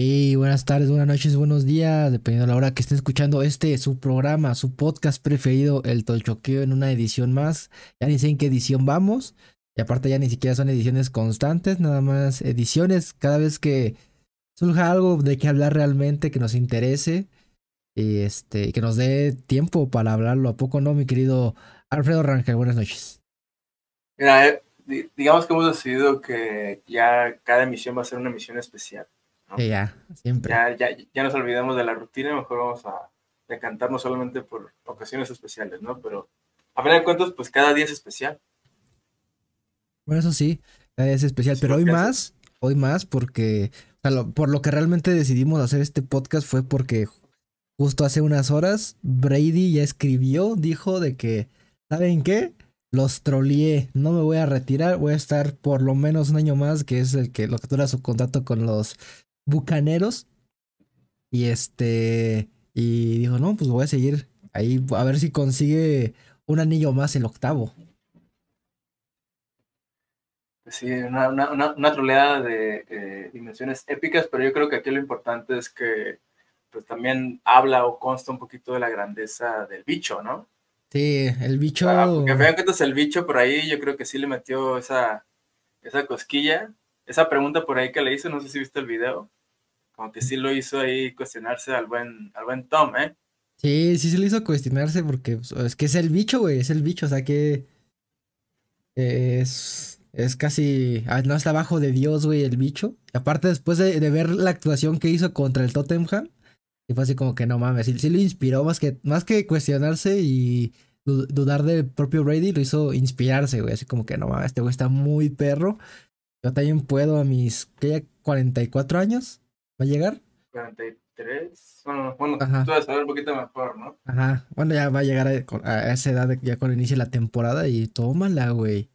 Y buenas tardes, buenas noches, buenos días, dependiendo de la hora que estén escuchando este, su programa, su podcast preferido, El Tolchoqueo, en una edición más. Ya ni sé en qué edición vamos. Y aparte ya ni siquiera son ediciones constantes, nada más ediciones cada vez que surja algo de qué hablar realmente, que nos interese. Y este, que nos dé tiempo para hablarlo. ¿A poco no, mi querido Alfredo Rangel? Buenas noches. Mira, eh, digamos que hemos decidido que ya cada emisión va a ser una emisión especial ya, siempre. Ya, ya, ya nos olvidamos de la rutina, mejor vamos a decantarnos solamente por ocasiones especiales, ¿no? Pero a fin de cuentas, pues cada día es especial. Bueno, eso sí, cada día es especial, pero hoy más, hoy más porque, por lo que realmente decidimos hacer este podcast fue porque justo hace unas horas Brady ya escribió, dijo de que, ¿saben qué? Los troleé, no me voy a retirar, voy a estar por lo menos un año más, que es el que lo que dura su contrato con los Bucaneros. Y este. Y dijo, no, pues voy a seguir ahí a ver si consigue un anillo más el octavo. Pues sí, una, una, troleada de eh, dimensiones épicas, pero yo creo que aquí lo importante es que pues también habla o consta un poquito de la grandeza del bicho, ¿no? Sí, el bicho. Ah, porque vean que el bicho por ahí, yo creo que sí le metió esa, esa cosquilla, esa pregunta por ahí que le hizo, no sé si viste el video como que sí lo hizo ahí cuestionarse al buen, al buen Tom, ¿eh? Sí, sí se le hizo cuestionarse porque pues, es que es el bicho, güey, es el bicho, o sea que es, es casi, ah, no está abajo de Dios, güey, el bicho. Y aparte después de, ver la actuación que hizo contra el Tottenham, y fue así como que no mames, sí, sí lo inspiró más que, más que cuestionarse y dudar del propio Brady, lo hizo inspirarse, güey, así como que no mames, este güey está muy perro. Yo también puedo a mis, ¿qué? 44 años ¿Va a llegar? 43. Bueno, bueno tú vas a saber un poquito mejor, ¿no? Ajá. Bueno, ya va a llegar a, esa edad, ya cuando inicie la temporada y tómala, güey.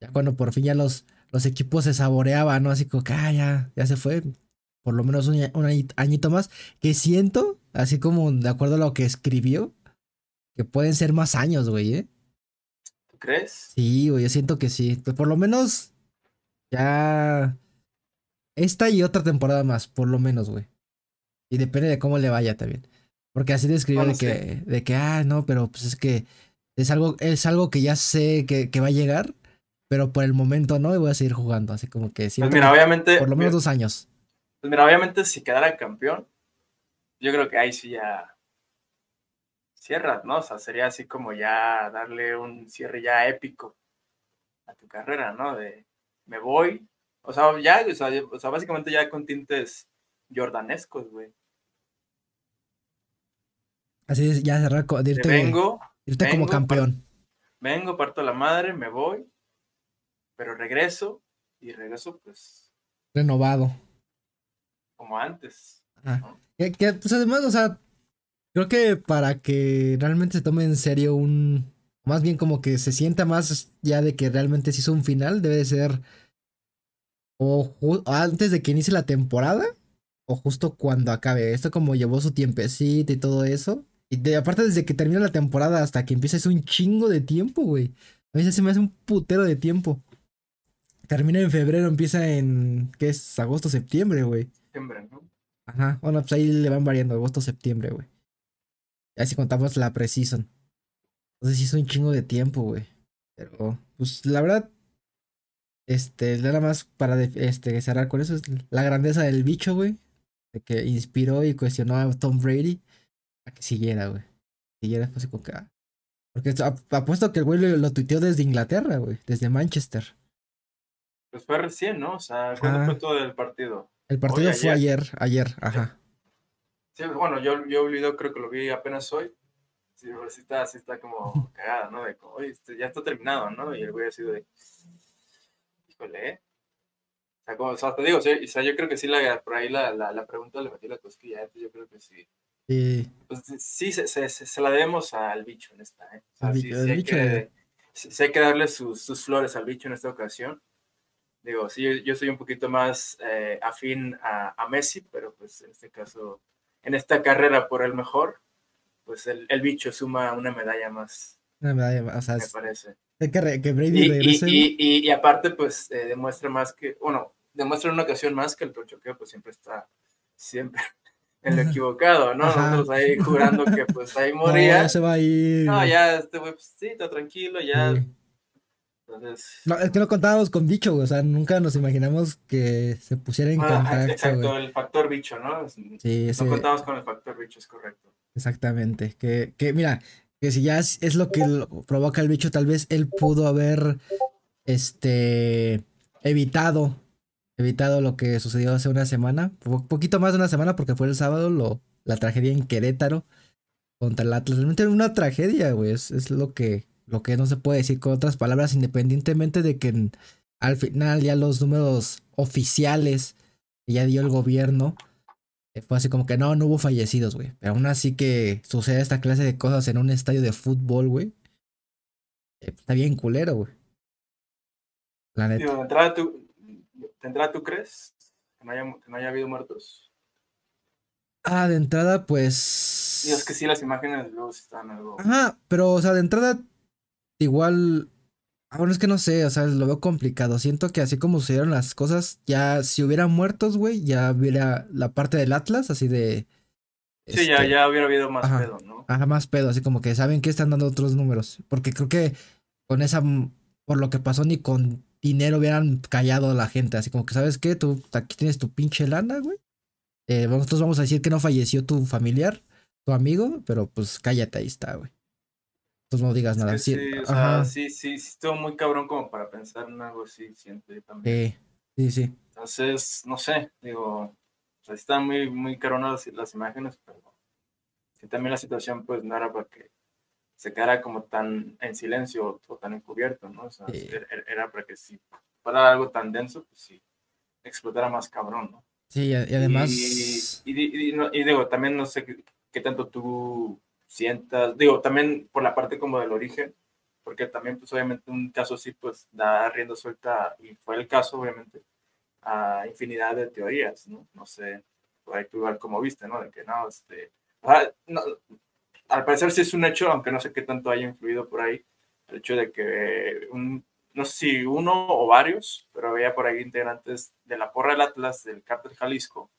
Ya cuando por fin ya los, los equipos se saboreaban, ¿no? Así como que, ah, ya, ya se fue. Por lo menos un, añito más. Que siento, así como de acuerdo a lo que escribió, que pueden ser más años, güey, ¿eh? ¿Tú crees? Sí, güey, yo siento que sí. Pues por lo menos ya esta y otra temporada más, por lo menos, güey. Y depende de cómo le vaya también. Porque así describió de que, de que, ah, no, pero pues es que es algo, es algo que ya sé que, que va a llegar, pero por el momento no, y voy a seguir jugando. Así como que sí. Pues mira, obviamente. Por lo menos dos años. Pues mira, obviamente, si quedara campeón, yo creo que ahí sí ya cierras, ¿no? O sea, sería así como ya darle un cierre ya épico a tu carrera, ¿no? De me voy, o sea, ya, o sea, básicamente ya con tintes jordanescos, güey. Así es, ya cerrar, irte, vengo, irte como campeón. vengo, parto la madre, me voy, pero regreso y regreso pues... Renovado. Como antes. Que, pues además, o sea, creo que para que realmente se tome en serio un... Más bien como que se sienta más ya de que realmente se hizo un final, debe de ser o antes de que inicie la temporada o justo cuando acabe. Esto como llevó su tiempecito y todo eso. Y de, aparte desde que termina la temporada hasta que empieza es un chingo de tiempo, güey. A veces se me hace un putero de tiempo. Termina en febrero, empieza en, ¿qué es? Agosto, septiembre, güey. Septiembre, ¿no? Ajá, bueno, pues ahí le van variando, agosto, septiembre, güey. Ya si contamos la precision. Entonces sí es un chingo de tiempo, güey. Pero, pues la verdad, este, nada más para este, cerrar con eso, es la grandeza del bicho, güey. De que inspiró y cuestionó a Tom Brady a que siguiera, güey. Siguiera, pues, como que. Ah. Porque apuesto que el güey lo, tuiteó desde Inglaterra, güey, desde Manchester. Pues fue recién, ¿no? O sea, ¿cuándo fue todo el partido? El partido fue ayer, ayer, ajá. Sí, bueno, yo, yo olvido, creo que lo vi apenas hoy. Sí, sí está, sí está como cagada, ¿no? De como, oye, este, ya está terminado, ¿no? Y el güey ha sido de híjole, O sea, como, o sea, te digo, o sea, yo creo que sí, la, por ahí la, la, la pregunta le metí la cosquilla, entonces yo creo que sí. Sí. Pues, sí, se, se, se, la debemos al bicho en esta, ¿eh? O sea, sí, sí, hay que, sí, hay que, darle sus, sus, flores al bicho en esta ocasión. Digo, sí, yo, yo soy un poquito más eh, afín a, a, Messi, pero pues en este caso, en esta carrera por el mejor, pues el, el bicho suma una medalla más. O sea, me parece. Que, que Brady y, regrese. Y, y, y, aparte, pues, eh, demuestra más que, bueno, demuestra en una ocasión más que el trochoqueo, pues, siempre está siempre en lo equivocado, ¿no? Nosotros ahí jurando que pues ahí moría. No, ya se va a ir. No, ya este güey, pues sí, está tranquilo, ya. Entonces... No, es que no contábamos con bicho, o sea, nunca nos imaginamos que se pusiera en contacto. Exacto, el factor bicho, ¿no? Sí, No contábamos con el factor bicho, es correcto. Exactamente, que, que mira, que si ya es, lo que provoca el bicho, tal vez él pudo haber, este, evitado evitado lo que sucedió hace una semana, poquito más de una semana porque fue el sábado lo, la tragedia en Querétaro contra el Atlas. Realmente una tragedia, güey, es, lo, que, lo que no se puede decir con otras palabras, independientemente de que al final ya los números oficiales que ya dio el gobierno, fue así como que no, no hubo fallecidos, güey. Pero aún así que suceda esta clase de cosas en un estadio de fútbol, güey. Eh, está bien culero, güey. La neta. ¿Tendrá, tú crees, que no, haya, habido muertos? Ah, de entrada, pues. Es que sí, las imágenes luego están algo. Ajá, pero, o sea, de entrada, igual. Ahora es que no sé, o sea, lo veo complicado. Siento que así como sucedieron las cosas, ya si hubiera muertos, güey, ya hubiera la parte del Atlas, así de. Sí, ya, este, ya hubiera habido más pedo, ¿no? Ajá, más pedo, así como que saben que están dando otros números. Porque creo que con esa. Por lo que pasó, ni con dinero hubieran callado a la gente. Así como que, ¿sabes qué? Tú aquí tienes tu pinche lana, güey. Eh, nosotros vamos a decir que no falleció tu familiar, tu amigo, pero pues cállate, ahí está, güey. Entonces no digas nada. sí, sí, o sea, sí, sí, sí, estuvo muy cabrón como para pensar en algo así, siento yo también. Sí, sí, sí. Entonces, no sé, digo, o sea, están muy, muy caronas las, imágenes, pero que también la situación pues no era para que se quedara como tan en silencio o, tan encubierto, ¿no? O sea, era, para que si fuera algo tan denso, pues sí, explotara más cabrón, ¿no? Sí, y además... Y, y, digo, también no sé qué, tanto tú sientas, digo, también por la parte como del origen, porque también pues obviamente un caso así pues da rienda suelta, y fue el caso obviamente, a infinidad de teorías, ¿no? No sé, ahí tú igual como viste, ¿no? De que no, este... no, al parecer sí es un hecho, aunque no sé qué tanto haya influido por ahí, el hecho de que un, no sé si uno o varios, pero había por ahí integrantes de la porra del Atlas, del Cártel Jalisco,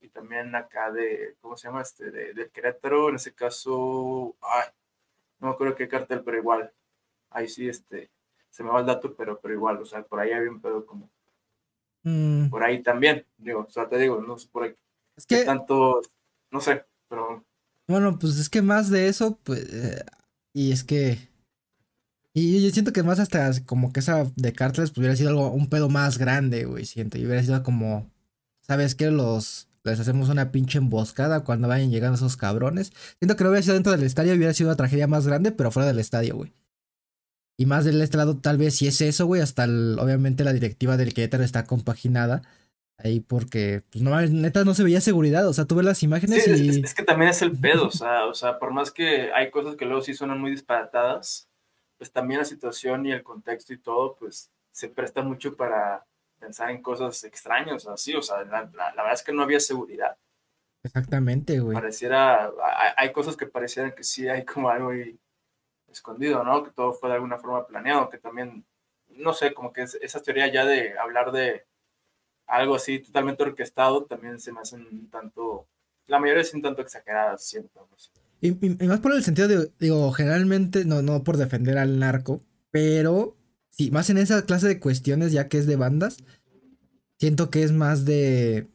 y también acá de, ¿cómo se llama? Este, de, del Querétaro, en ese caso, ay, no me acuerdo qué cartel, pero igual, ahí sí, este, se me va el dato, pero, pero igual, o sea, por ahí había un pedo como, mm. por ahí también, digo, o sea, te digo, no sé por ahí, es que tanto, no sé, pero bueno, pues es que más de eso, pues. Eh, y es que. Y yo siento que más hasta como que esa de Cartles pues, hubiera sido algo, un pedo más grande, güey. Siento. Y hubiera sido como. ¿Sabes qué? Los. Les hacemos una pinche emboscada cuando vayan llegando esos cabrones. Siento que no hubiera sido dentro del estadio, hubiera sido una tragedia más grande, pero fuera del estadio, güey. Y más del este lado, tal vez si es eso, güey. Hasta obviamente la directiva del Querétaro está compaginada ahí porque, pues no, neta no se veía seguridad, o sea, tuve las imágenes y... Es, que también es el pedo, o sea, o sea, por más que hay cosas que luego sí suenan muy disparatadas, pues también la situación y el contexto y todo, pues se presta mucho para pensar en cosas extrañas, así, o sea, la, verdad es que no había seguridad. Exactamente, güey. Pareciera, hay, cosas que parecieran que sí hay como algo ahí escondido, ¿no? Que todo fue de alguna forma planeado, que también, no sé, como que esa teoría ya de hablar de algo así totalmente orquestado también se me hacen un tanto, la mayoría es un tanto exageradas, siento. Y, más por el sentido de, digo, generalmente, no, no por defender al narco, pero sí, más en esa clase de cuestiones, ya que es de bandas, siento que es más de,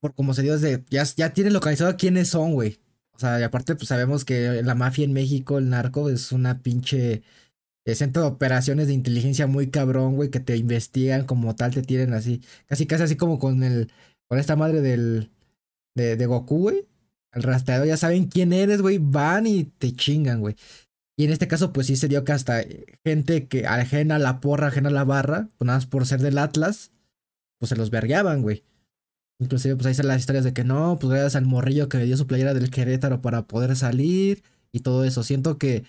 por como se dio, de, ya, ya tiene localizado quiénes son, güey. O sea, y aparte, pues sabemos que la mafia en México, el narco, es una pinche centro de operaciones de inteligencia muy cabrón, güey, que te investigan como tal, te tienen así, casi casi así como con el, con esta madre del, de, de Goku, güey. El rastreador, ya saben quién eres, güey, van y te chingan, güey. Y en este caso, pues sí se dio que hasta gente que ajena la porra, ajena la barra, pues nada más por ser del Atlas, pues se los vergueaban, güey. Inclusive, pues ahí están las historias de que no, pues gracias al morrillo que dio su playera del Querétaro para poder salir y todo eso. Siento que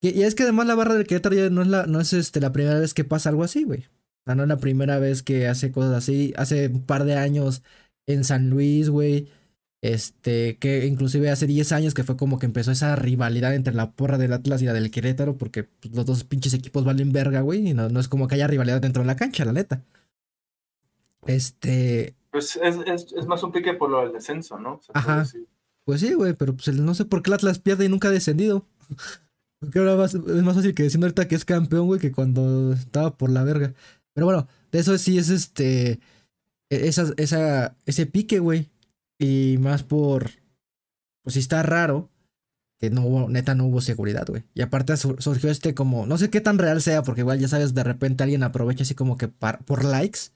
y, es que además la barra del Querétaro ya no es, la, no es este, la primera vez que pasa algo así, güey. O sea, no es la primera vez que hace cosas así. Hace un par de años en San Luis, güey. Este, que inclusive hace 10 años que fue como que empezó esa rivalidad entre la porra del Atlas y la del Querétaro, porque pues, los dos pinches equipos valen verga, güey, y no, no es como que haya rivalidad dentro de la cancha, la neta. Este, Pues es, es, es, más un pique por lo del descenso, ¿no? Ajá. Pues sí, güey, pero pues no sé por qué el Atlas pierde y nunca ha descendido. Porque ahora es más fácil que diciendo ahorita que es campeón, güey, que cuando estaba por la verga. Pero bueno, de eso sí es este. E, esa, esa, ese pique, güey. Y más por. Pues sí está raro. Que no hubo, neta, no hubo seguridad, güey. Y aparte surgió este como. No sé qué tan real sea, porque igual ya sabes, de repente alguien aprovecha así como que por likes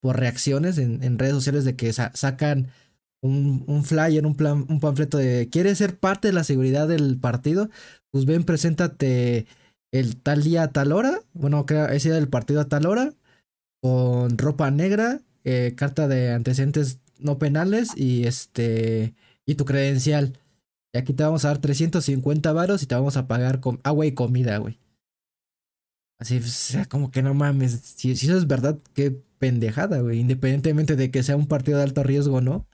por reacciones en, redes sociales de que sacan un, flyer, un, plan, un panfleto de ¿quieres ser parte de la seguridad del partido? Pues ven, preséntate el tal día a tal hora, bueno, ese día del partido a tal hora, con ropa negra, eh, carta de antecedentes no penales y este y tu credencial. Y aquí te vamos a dar 350 varos y te vamos a pagar con agua y comida, güey. Así, o sea, como que no mames. Si, si eso es verdad, qué pendejada, güey. Independientemente de que sea un partido de alto riesgo o no,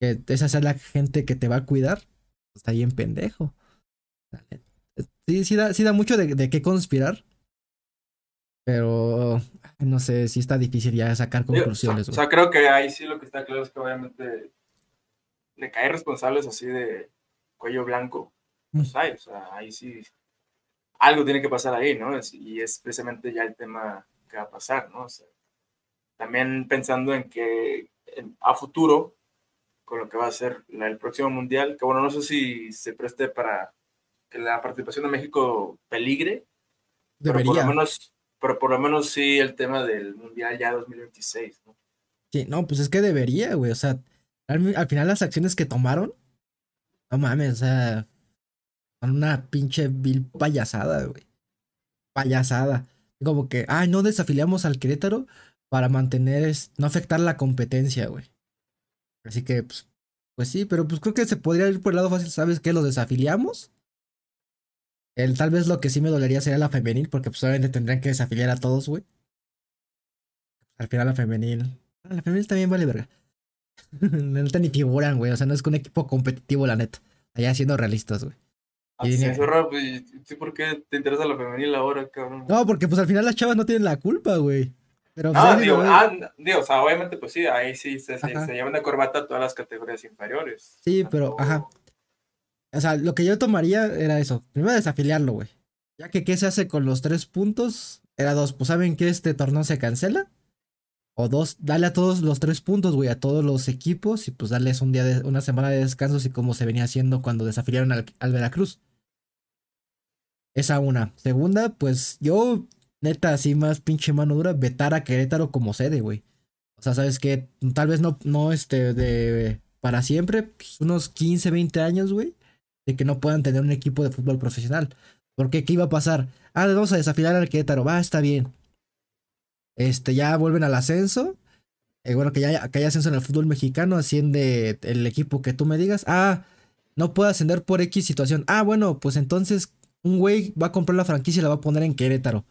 que esa sea la gente que te va a cuidar, pues, está bien pendejo. Sí, sí da, sí da mucho de, qué conspirar. Pero no sé, sí está difícil ya sacar conclusiones. O sea, creo que ahí sí lo que está claro es que obviamente de caer responsables así de cuello blanco, pues mm. hay, o sea, ahí sí algo tiene que pasar ahí, ¿no? y es precisamente ya el tema que va a pasar, ¿no? O sea, también pensando en que a futuro, con lo que va a ser el próximo mundial, que bueno, no sé si se preste para que la participación de México peligre, Debería. Pero por lo menos, pero por lo menos sí el tema del mundial ya 2026, ¿no? Sí, no, pues es que debería, güey, o sea, al, final las acciones que tomaron, no mames, o sea, son una pinche vil payasada, güey. Payasada. Como que, ay, no desafiliamos al Querétaro, para mantener, no afectar la competencia, güey. Así que, pues, pues sí, pero pues creo que se podría ir por el lado fácil, ¿sabes qué? Los desafiliamos. El, tal vez lo que sí me dolería sería la femenil, porque pues obviamente tendrían que desafiliar a todos, güey. Al final la femenil. Ah, la femenil también vale verga. la neta ni figuran, güey. O sea, no es que un equipo competitivo, la neta. Allá siendo realistas, güey. Ah, sí, ¿sí ¿Por qué te interesa la femenil ahora, cabrón? No, porque pues al final las chavas no tienen la culpa, güey. Pero no, pues, digo, ah, digo, o sea, obviamente, pues sí, ahí sí se, se, llevan de corbata todas las categorías inferiores. Sí, pero, ajá. O sea, lo que yo tomaría era eso. Primero desafiliarlo, güey. Ya que qué se hace con los tres puntos, era dos. Pues saben que este torneo se cancela. O dos, dale a todos los tres puntos, güey, a todos los equipos. Y pues darles un día de, una semana de descanso, así como se venía haciendo cuando desafiliaron al, al Veracruz. Esa una. Segunda, pues yo neta, así más pinche mano dura, vetar a Querétaro como sede, güey. O sea, sabes que tal vez no, no, este, de para siempre, pues, unos 15, 20 años, güey, de que no puedan tener un equipo de fútbol profesional. Porque, ¿qué iba a pasar? Ah, vamos a desafiar al Querétaro, va, está bien. Este, ya vuelven al ascenso. Eh, bueno, que ya que haya ascenso en el fútbol mexicano, asciende el equipo que tú me digas. Ah, no puede ascender por X situación. Ah, bueno, pues entonces un güey va a comprar la franquicia y la va a poner en Querétaro.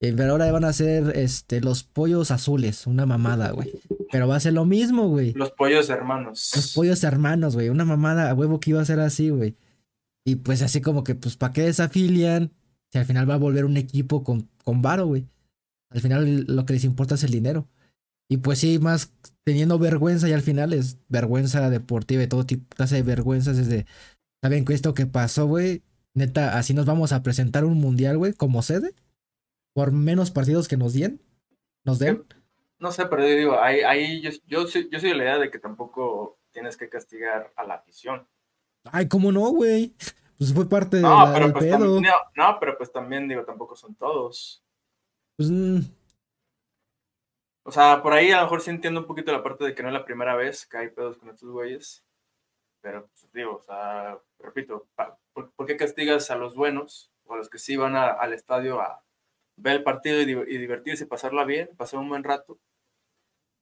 Eh, pero ahora van a ser este, los pollos azules, una mamada, güey. Pero va a ser lo mismo, güey. Los pollos hermanos. Los pollos hermanos, güey. Una mamada a huevo que iba a ser así, güey. Y pues así como que, pues, ¿para qué desafilian? Si al final va a volver un equipo con, con varo, güey. Al final lo que les importa es el dinero. Y pues sí, más teniendo vergüenza y al final es vergüenza deportiva y todo tipo de vergüenzas desde, ¿saben qué esto que pasó, güey? Neta, así nos vamos a presentar un mundial, güey, como sede por menos partidos que nos den, nos den. No sé, pero yo digo, ahí, ahí yo, yo, soy, yo soy de la idea de que tampoco tienes que castigar a la afición. Ay, ¿cómo no, güey? Pues fue parte de no, pero pues También, no, pero pues también digo, tampoco son todos. Pues, mm. O sea, por ahí a lo mejor sí entiendo un poquito la parte de que no es la primera vez que hay pedos con estos güeyes. Pero, pues, digo, o sea, repito, ¿por, qué castigas a los buenos o a los que sí van al estadio a, ver el partido y, divertirse, pasarla bien, pasar un buen rato.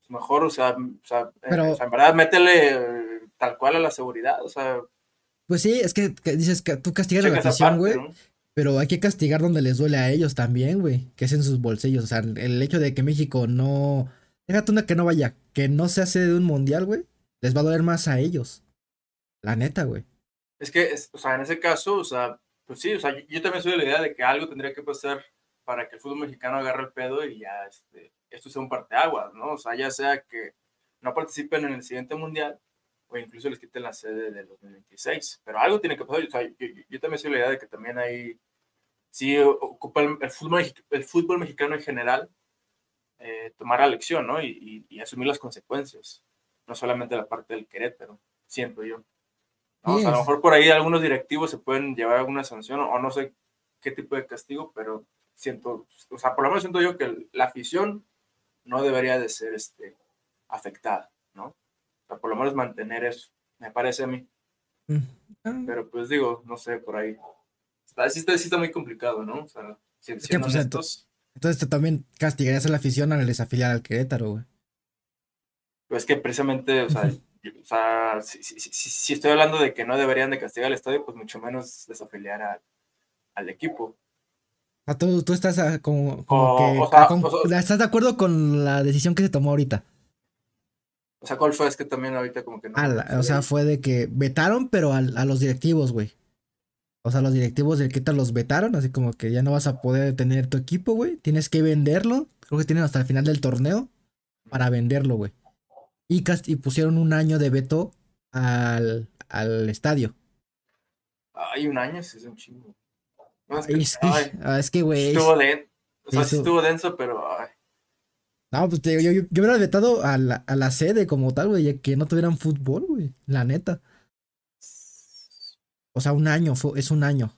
Mejor, o sea, eh, en verdad, métele eh, tal cual a la seguridad, o sea. Pues sí, es que, dices que tú castigas la afición, güey. Pero hay que castigar donde les duele a ellos también, güey. Que es en sus bolsillos. O sea, el hecho de que México no. Déjate una que no vaya, que no se hace de un mundial, güey. Les va a doler más a ellos. La neta, güey. Es que, o sea, en ese caso, o sea, pues sí, o sea, yo, también soy de la idea de que algo tendría que pasar para que el fútbol mexicano agarre el pedo y ya este, esto sea un parteaguas, ¿no? O sea, ya sea que no participen en el siguiente mundial o incluso les quiten la sede del 2026. Pero algo tiene que pasar. yo, también soy la idea de que también hay, sí ocupa el, fútbol, el fútbol mexicano en general, eh, tomar la lección, ¿no? Y, y, asumir las consecuencias. No solamente la parte del Querétaro, siento yo. a lo mejor por ahí algunos directivos se pueden llevar alguna sanción o no sé qué tipo de castigo, pero siento, o sea, por lo menos siento yo que la afición no debería de ser este, afectada, ¿no? O sea, por lo menos mantener eso, me parece a mí. Mm. Ah. Pero pues digo, no sé, por ahí. sí, está, sí está muy complicado, ¿no? O sea, si, que, pues, entonces tú también castigarías a la afición al desafiliar al Querétaro, güey. Pues que precisamente, o sea, o sea si, si, si, estoy hablando de que no deberían de castigar al estadio, pues mucho menos desafiliar a, al equipo. Ah, tú, tú estás ah, como, que, ¿Estás de acuerdo con la decisión que se tomó ahorita? O sea, ¿cuál fue? Es que también ahorita como que no. o sea, fue de que vetaron, pero a, los directivos, güey. O sea, los directivos del Queta los vetaron, así como que ya no vas a poder tener tu equipo, güey. Tienes que venderlo. Creo que tienen hasta el final del torneo para venderlo, güey. Y, y pusieron un año de veto al, al estadio. Hay un año, sí es un chingo. No, es, que, es, que, güey. Estuvo denso. O sea, sí estuvo denso, pero. No, pues te digo, yo, yo, hubiera vetado a la, a la sede como tal, güey, que no tuvieran fútbol, güey. La neta. O sea, un año, fue, es un año.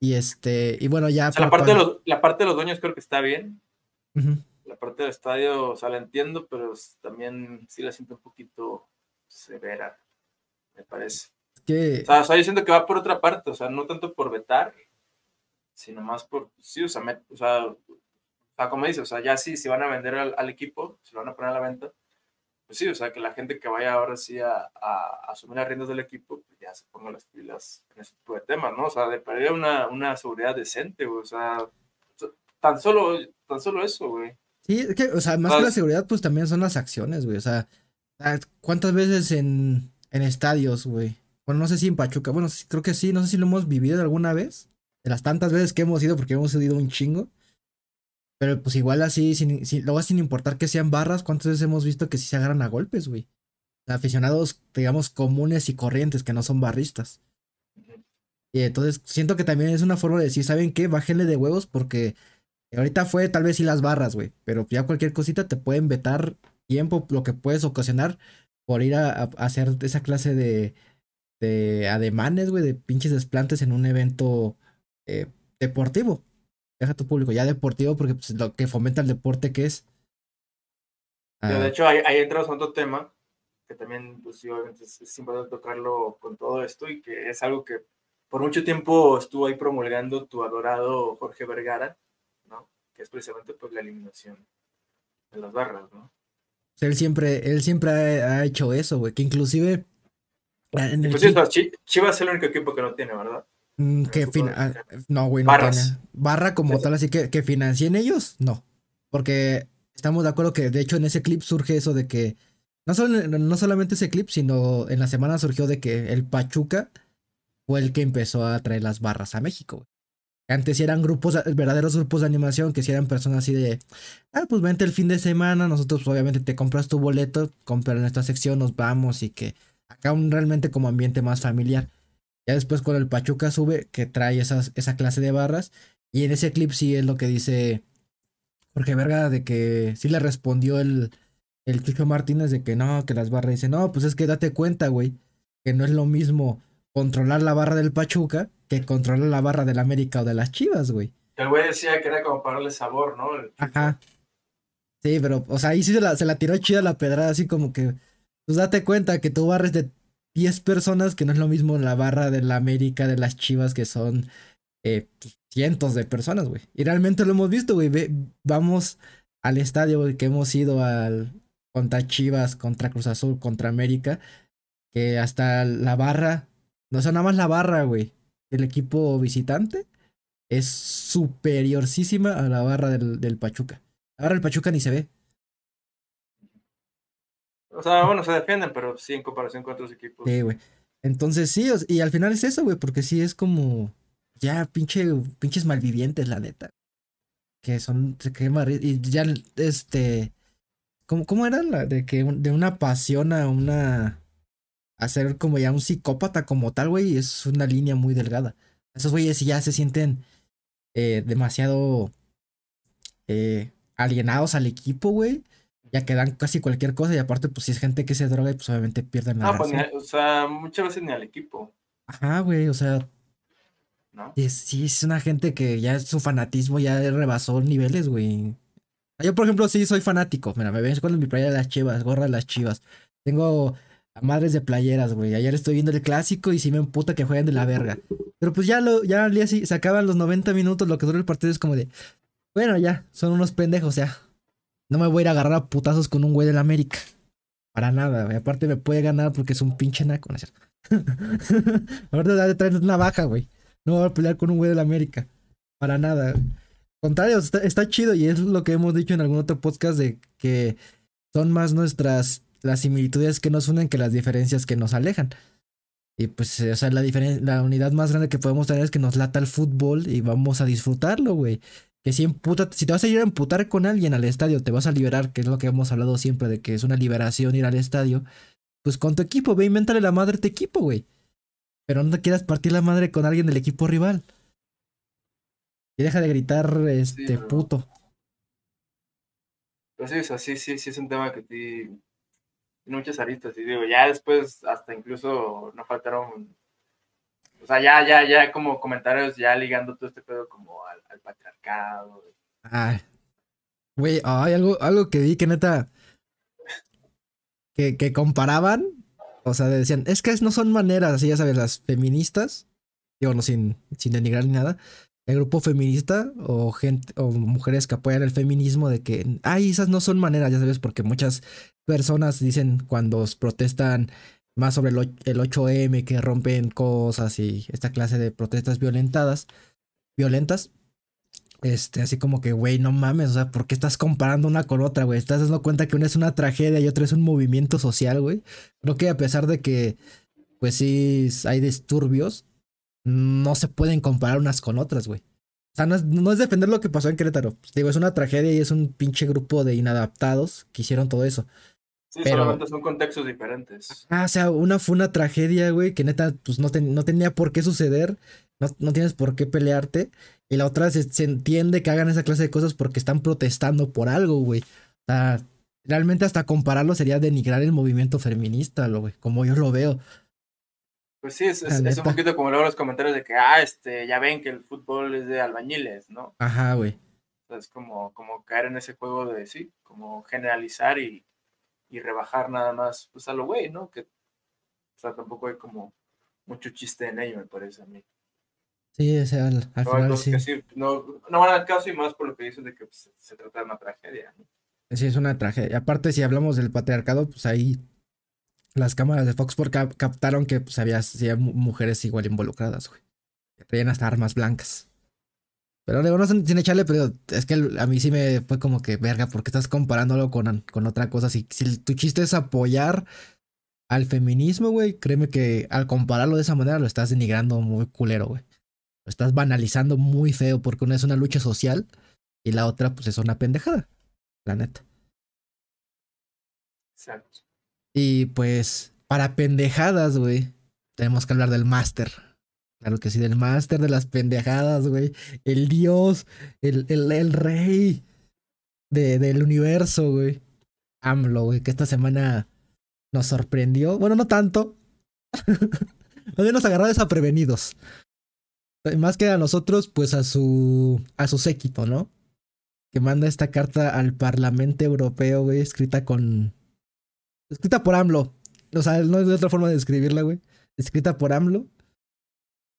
Y este, y bueno, ya. la, parte de los, la parte de los dueños creo que está bien. La parte del estadio, o sea, la entiendo, pero también sí la siento un poquito severa, me parece. Que... O sea, o sea, yo siento que va por otra parte, o sea, no tanto por vetar, sino más por, sí, o sea, o, sea como dices, o sea, ya sí, si van a vender al, equipo, si lo van a poner a la venta, pues sí, o sea, que la gente que vaya ahora sí a, asumir las riendas del equipo, pues ya se ponga las pilas en ese tipo de temas, ¿no? O sea, de perder una, una seguridad decente, o sea, tan solo, tan solo eso, güey. Sí, es que, o sea, más que la seguridad, pues también son las acciones, güey, o sea, ¿cuántas veces en, en estadios, güey? Bueno, no sé si en Pachuca, bueno, creo que sí, no sé si lo hemos vivido alguna vez de las tantas veces que hemos ido, porque hemos ido un chingo. Pero pues igual así, sin, luego sin importar que sean barras, ¿cuántas veces hemos visto que sí se agarran a golpes, güey? Aficionados, digamos, comunes y corrientes que no son barristas. Y entonces siento que también es una forma de decir, ¿saben qué? Bájenle de huevos porque ahorita fue tal vez sí las barras, güey. Pero ya cualquier cosita te pueden vetar tiempo, lo que puedes ocasionar por ir a hacer esa clase de, de ademanes, güey, de pinches desplantes en un evento eh, deportivo. Deja tu público, ya deportivo, porque pues, lo que fomenta el deporte que es. de ah. hecho, ahí, ahí entramos a otro tema, que también, pues obviamente es, importante tocarlo con todo esto y que es algo que por mucho tiempo estuvo ahí promulgando tu adorado Jorge Vergara, ¿no? Que es precisamente pues la eliminación de las barras, ¿no? Él siempre, él siempre ha, hecho eso, güey, que inclusive... pues Chivas es el único equipo que no tiene, ¿verdad? Mm, que ah, no, güey, no Barra como tal, así que, que financien ellos, no. Porque estamos de acuerdo que de hecho en ese clip surge eso de que. No, solo, no solamente ese clip, sino en la semana surgió de que el Pachuca fue el que empezó a traer las barras a México, Antes eran grupos, verdaderos grupos de animación, que si eran personas así de, ah, pues vente el fin de semana, nosotros pues, obviamente te compras tu boleto, compras en esta sección, nos vamos y que acá un realmente como ambiente más familiar. Ya después con el Pachuca sube, que trae esas, esa clase de barras. Y en ese clip sí es lo que dice Jorge Verga, de que sí le respondió el, el Chucho Martínez de que no, que las barras. Dice, no, pues es que date cuenta, güey, que no es lo mismo controlar la barra del Pachuca que controlar la barra del América o de las Chivas, güey. El güey decía que era como para darle sabor, ¿no? Ajá. Sí, pero, o sea, ahí sí se la, se la tiró chida la pedrada, así como que, pues date cuenta que tú barres de 10 personas, que no es lo mismo la barra de la América, de las Chivas, que son eh, pues, cientos de personas, güey. Y realmente lo hemos visto, güey. Vamos al estadio, güey, que hemos ido al contra Chivas, contra Cruz Azul, contra América, que hasta la barra, no sea, nada más la barra, güey, del equipo visitante es superiorcísima a la barra del, del Pachuca. Ahora el Pachuca ni se ve. O sea, bueno, se defienden, pero sí en comparación con otros equipos. Sí, güey. Entonces sí, y al final es eso, güey, porque sí es como ya pinche, pinches malvivientes, la neta. Que son, se quema, y ya, este, ¿Cómo, cómo era la de que de una pasión a una. a ser como ya un psicópata como tal, güey? Es una línea muy delgada. Esos güeyes ya se sienten eh, demasiado eh, alienados al equipo, güey. Ya que dan casi cualquier cosa y aparte, pues si es gente que se droga, pues obviamente pierden la No, pues, o sea, muchas veces ni al equipo. Ajá, güey, o sea. ¿No? sí, es una gente que ya su fanatismo ya rebasó niveles, güey. Yo, por ejemplo, sí soy fanático. Mira, me ven con mi playa de las chivas, gorra de las chivas. Tengo a madres de playeras, güey. Ayer estoy viendo el clásico y sí me emputa que jueguen de la verga. Pero pues ya lo, ya al día sí, se acaban los 90 minutos, lo que dura el partido es como de. Bueno, ya, son unos pendejos, ya. No me voy a ir a agarrar a putazos con un güey del América. Para nada, güey. Aparte me puede ganar porque es un pinche naco, ¿no es cierto? Ahorita de traer una baja, güey. No voy a pelear con un güey del América. Para nada. Contrario, está, chido y es lo que hemos dicho en algún otro podcast de que son más nuestras las similitudes que nos unen que las diferencias que nos alejan. Y pues, o sea, la unidad más grande que podemos tener es que nos lata el fútbol y vamos a disfrutarlo, güey. Que si, emputa, si te vas a ir a emputar con alguien al estadio, te vas a liberar, que es lo que hemos hablado siempre de que es una liberación ir al estadio. Pues con tu equipo, ve, invéntale la madre a tu equipo, güey. Pero no te quieras partir la madre con alguien del equipo rival. Y deja de gritar, este, puto. Pues sí, sí, sí, sí es un tema que tiene muchas aristas. Y digo, ya después, hasta incluso no faltaron. O sea, ya, ya, ya como comentarios, ya ligando todo este pedo como patriarcado. Ay. Güey, hay algo, algo que vi que neta. Que, que comparaban. O sea, decían, es que no son maneras, así ya sabes, las feministas. Digo, no sin, sin denigrar ni nada el grupo feminista o gente o mujeres que apoyan el feminismo de que ay esas no son maneras ya sabes porque muchas personas dicen cuando protestan más sobre el, 8M que rompen cosas y esta clase de protestas violentadas violentas este así como que güey no mames o sea por qué estás comparando una con otra güey estás dando cuenta que una es una tragedia y otra es un movimiento social güey creo que a pesar de que pues sí hay disturbios no se pueden comparar unas con otras, güey. O sea, no es, defender lo que pasó en Querétaro. Pues, digo, es una tragedia y es un pinche grupo de inadaptados que hicieron todo eso. Sí, solamente son contextos diferentes. Ah, o sea, una fue una tragedia, güey, que neta, pues no, no tenía por qué suceder. No, no, tienes por qué pelearte. Y la otra se, se, entiende que hagan esa clase de cosas porque están protestando por algo, güey. O sea, realmente hasta compararlo sería denigrar el movimiento feminista, lo, güey, como yo lo veo. Pues sí, es, es, un poquito como luego los comentarios de que, ah, este, ya ven que el fútbol es de albañiles, ¿no? Ajá, güey. Es como, como caer en ese juego de, sí, como generalizar y, y rebajar nada más, pues a lo güey, ¿no? Que, o sea, tampoco hay como mucho chiste en ello, me parece a mí. Sí, o sea, al, final sí. no, no van al caso y más por lo que dicen de que pues, se trata de una tragedia, ¿no? Sí, es una tragedia. Aparte, si hablamos del patriarcado, pues ahí las cámaras de Fox porque captaron que pues, había, mujeres igual involucradas, güey. Que traían hasta armas blancas. Pero digo, no sin echarle, pero es que a mí sí me fue como que, verga, porque estás comparándolo con, con otra cosa. Si, si tu chiste es apoyar al feminismo, güey, créeme que al compararlo de esa manera lo estás denigrando muy culero, güey. Lo estás banalizando muy feo porque una es una lucha social y la otra, pues es una pendejada. La neta. Exacto. Y pues, para pendejadas, güey, tenemos que hablar del máster. Claro que sí, del máster de las pendejadas, güey. El dios, el, el, el rey de, del universo, güey. AMLO, güey, que esta semana nos sorprendió. Bueno, no tanto. no nos agarró desaprevenidos. Más que a nosotros, pues a su, a su séquito, ¿no? Que manda esta carta al Parlamento Europeo, güey, escrita con Escrita por AMLO. O sea, no hay otra forma de escribirla, güey. Escrita por AMLO.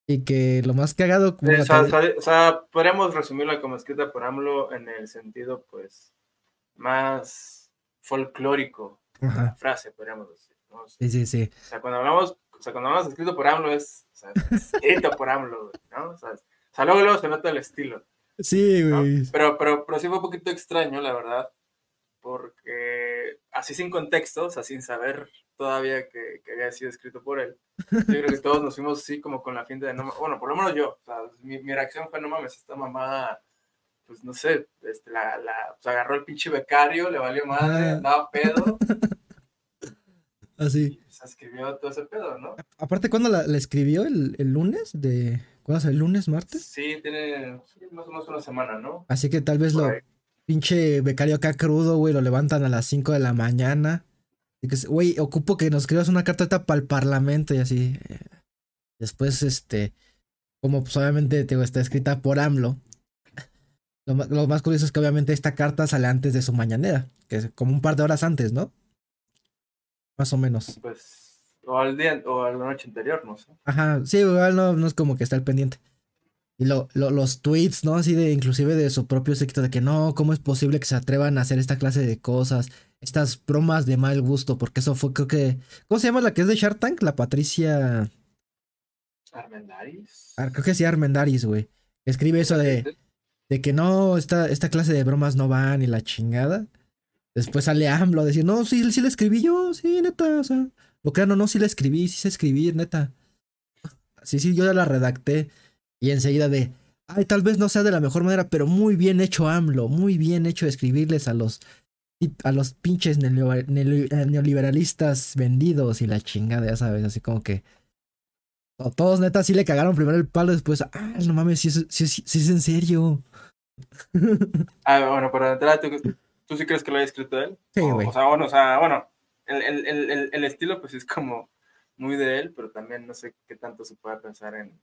Y que lo más cagado. Como o, sea, podríamos resumirla como escrita por AMLO en el sentido, pues, más folclórico. La frase, podríamos decir. sí, sí, sí. O sea, cuando hablamos, o sea, cuando hablamos escrito por AMLO es, o sea, escrito por AMLO, ¿no? O sea, o sea, luego, luego se nota el estilo. Sí, güey. Pero, pero, pero sí fue un poquito extraño, la verdad porque así sin contexto, o sea, sin saber todavía que, había sido escrito por él, yo creo que todos nos fuimos así como con la finta de no, bueno, por lo menos yo, o sea, mi, reacción fue no mames, esta mamá pues no sé, este, la, la, pues, agarró el pinche becario, le valió madre, andaba pedo. Así. Se escribió todo ese pedo, ¿no? Aparte, ¿cuándo la, escribió? ¿El, ¿El, lunes? de ¿Cuándo es el lunes, martes? Sí, tiene más o menos una semana, ¿no? Así que tal vez lo pinche becario acá crudo, güey, lo levantan a las 5 de la mañana. Y que, güey, ocupo que nos escribas una carta para el parlamento y así. Después, este, como pues obviamente te, está escrita por AMLO. Lo, más curioso es que obviamente esta carta sale antes de su mañanera, que es como un par de horas antes, ¿no? Más o menos. Pues, o al día, o a la noche anterior, no sé. Ajá, sí, igual no, no es como que está al pendiente. Y lo, los tweets, ¿no? Así de, inclusive de su propio sector, de que no, ¿cómo es posible que se atrevan a hacer esta clase de cosas? Estas bromas de mal gusto, porque eso fue, creo que. ¿Cómo se llama la que es de Shark Tank? La Patricia. Armendaris. creo que sí, Armendaris, güey. Escribe eso de, de que no, esta, esta clase de bromas no van y la chingada. Después sale AMLO a decir, no, sí, sí la escribí yo, sí, neta, o sea, lo que no, no, sí la escribí, sí sé escribir, neta. Sí, sí, yo ya la redacté. Y enseguida de, ay, tal vez no sea de la mejor manera, pero muy bien hecho AMLO, muy bien hecho escribirles a los, a los pinches neoliberalistas vendidos y la chingada, ya sabes, así como que... Todos neta sí le cagaron primero el palo, después, ah, no mames, si es, es en serio. ah, bueno, para entrar, ¿tú, ¿tú sí crees que lo haya escrito él? Sí, güey. O, sea, bueno, o sea, bueno, el, el, el, el, estilo pues es como muy de él, pero también no sé qué tanto se puede pensar en...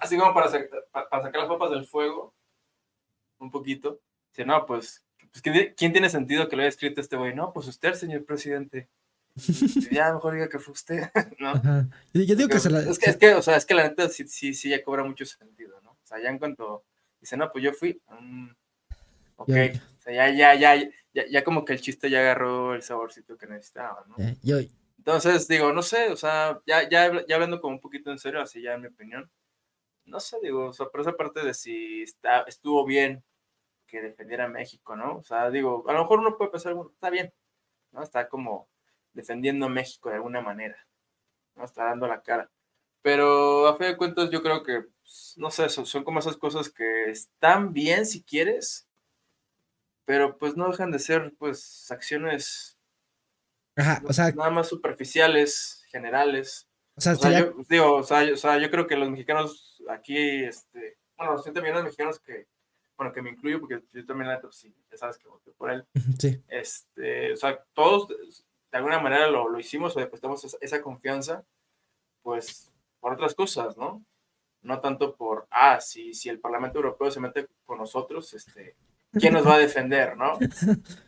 así como para, para, sacar las papas del fuego, un poquito. Si no, pues, pues ¿quién tiene sentido que lo haya escrito este güey? No, pues usted, señor presidente. ya mejor diga que fue usted, ¿no? Yo digo que se la... Es que, es que, o sea, es que la neta sí, sí, sí ya cobra mucho sentido, ¿no? O sea, ya en cuanto dice, no, pues yo fui, ok, o sea, ya, ya, ya, ya, ya, como que el chiste ya agarró el saborcito que necesitaba, ¿no? Yo, entonces, digo, no sé, o sea, ya, ya, ya hablando como un poquito en serio, así ya en mi opinión, no sé, digo, o sea, por esa parte de si está, estuvo bien que defendiera a México, ¿no? O sea, digo, a lo mejor uno puede pensar, bueno, está bien, ¿no? Está como defendiendo a México de alguna manera, ¿no? Está dando la cara. Pero a fin de cuentas yo creo que, pues, no sé, son, son como esas cosas que están bien si quieres, pero pues no dejan de ser, pues, acciones Ajá, o sea. Nada más superficiales, generales. O sea, yo, digo, o sea, yo, o sea, yo creo que los mexicanos aquí, este, bueno, los 100 millones de mexicanos que, bueno, que me incluyo, porque yo también, la sí, ya sabes que voté por él. Sí. Este, o sea, todos de alguna manera lo, lo hicimos o depositamos esa confianza, pues, por otras cosas, ¿no? No tanto por, ah, si, si el Parlamento Europeo se mete con nosotros, este, ¿quién nos va a defender, no?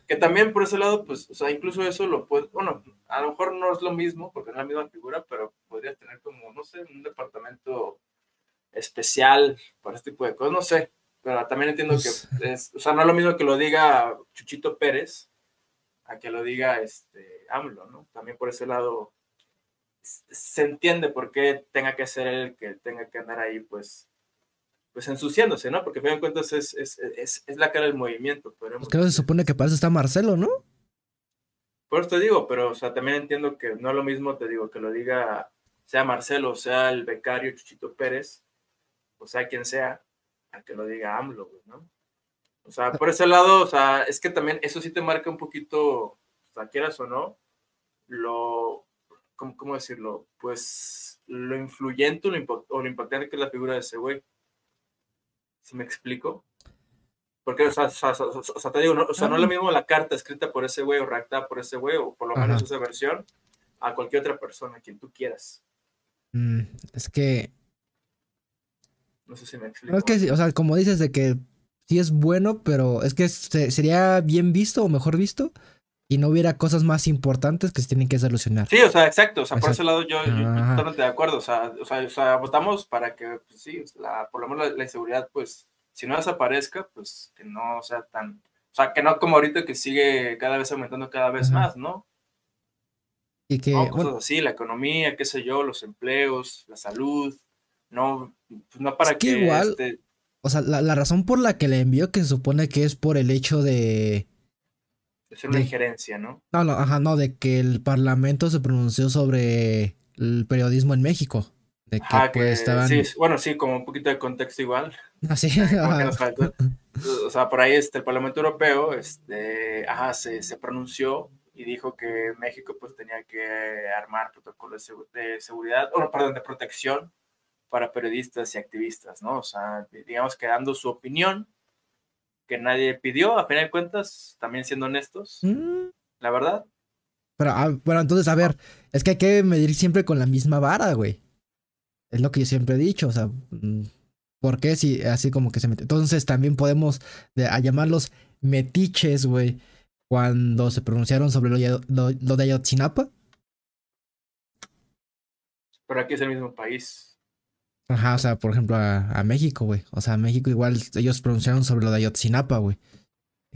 Que también por ese lado, pues, o sea, incluso eso lo puede, bueno, a lo mejor no es lo mismo, porque no es la misma figura, pero podrías tener como, no sé, un departamento especial para este tipo de cosas, no sé, pero también entiendo que es, o sea, no es lo mismo que lo diga Chuchito Pérez a que lo diga este AMLO, ¿no? También por ese lado se entiende por qué tenga que ser él el que tenga que andar ahí, pues, pues ensuciándose, ¿no? Porque a fin de cuentas es, es, es, es la cara del movimiento. Pues claro, se supone que para eso está Marcelo, ¿no? Por eso te digo, pero o sea, también entiendo que no es lo mismo, te digo, que lo diga sea Marcelo, sea el becario Chuchito Pérez, o sea quien sea, a que lo diga AMLO, ¿no? O sea, por ese lado, o sea, es que también eso sí te marca un poquito, o sea, quieras o no, lo, ¿cómo, cómo decirlo? Pues lo influyente o lo impactante que es la figura de ese güey. ¿Si me explico? Porque, o sea, te digo, no, o sea, no es lo mismo la carta escrita por ese güey o redactada por ese güey, o por lo menos esa versión, a cualquier otra persona, quien tú quieras. Mm, es que. No sé si me explico. es que, o sea, como dices, de que sí es bueno, pero es que sería bien visto o mejor visto y no hubiera cosas más importantes que se tienen que solucionar. Sí, o sea, exacto. O sea, por ese lado yo, totalmente de acuerdo. O sea, o sea, o sea votamos para que, pues, sí, la, por lo menos la, inseguridad, pues, si no desaparezca, pues que no sea tan. O sea, que no como ahorita que sigue cada vez aumentando cada vez más, ¿no? Y que. No, cosas así, la economía, qué sé yo, los empleos, la salud. No, pues no para que. igual. Este o sea, la, la razón por la que le envió, que se supone que es por el hecho de es una injerencia, ¿no? No, no, ajá, no, de que el Parlamento se pronunció sobre el periodismo en México. De que, pues, estaban... sí, bueno, sí, como un poquito de contexto igual. Ah, sí. o sea, por ahí este, el Parlamento Europeo este, ajá, se, se, pronunció y dijo que México pues tenía que armar protocolos de seguridad, o perdón, de protección para periodistas y activistas, ¿no? O sea, digamos que dando su opinión, que nadie pidió, a final de cuentas, también siendo honestos, mm. la verdad. Pero, ah, bueno, entonces, a ver, es que hay que medir siempre con la misma vara, güey. Es lo que yo siempre he dicho, o sea, mm, ¿por qué si así como que se mete? Entonces también podemos a llamarlos metiches, güey, cuando se pronunciaron sobre lo, lo de Ayotzinapa. Pero aquí es el mismo país. Ajá, o sea, por ejemplo, a, México, güey. O sea, México igual ellos pronunciaron sobre lo de Ayotzinapa, güey.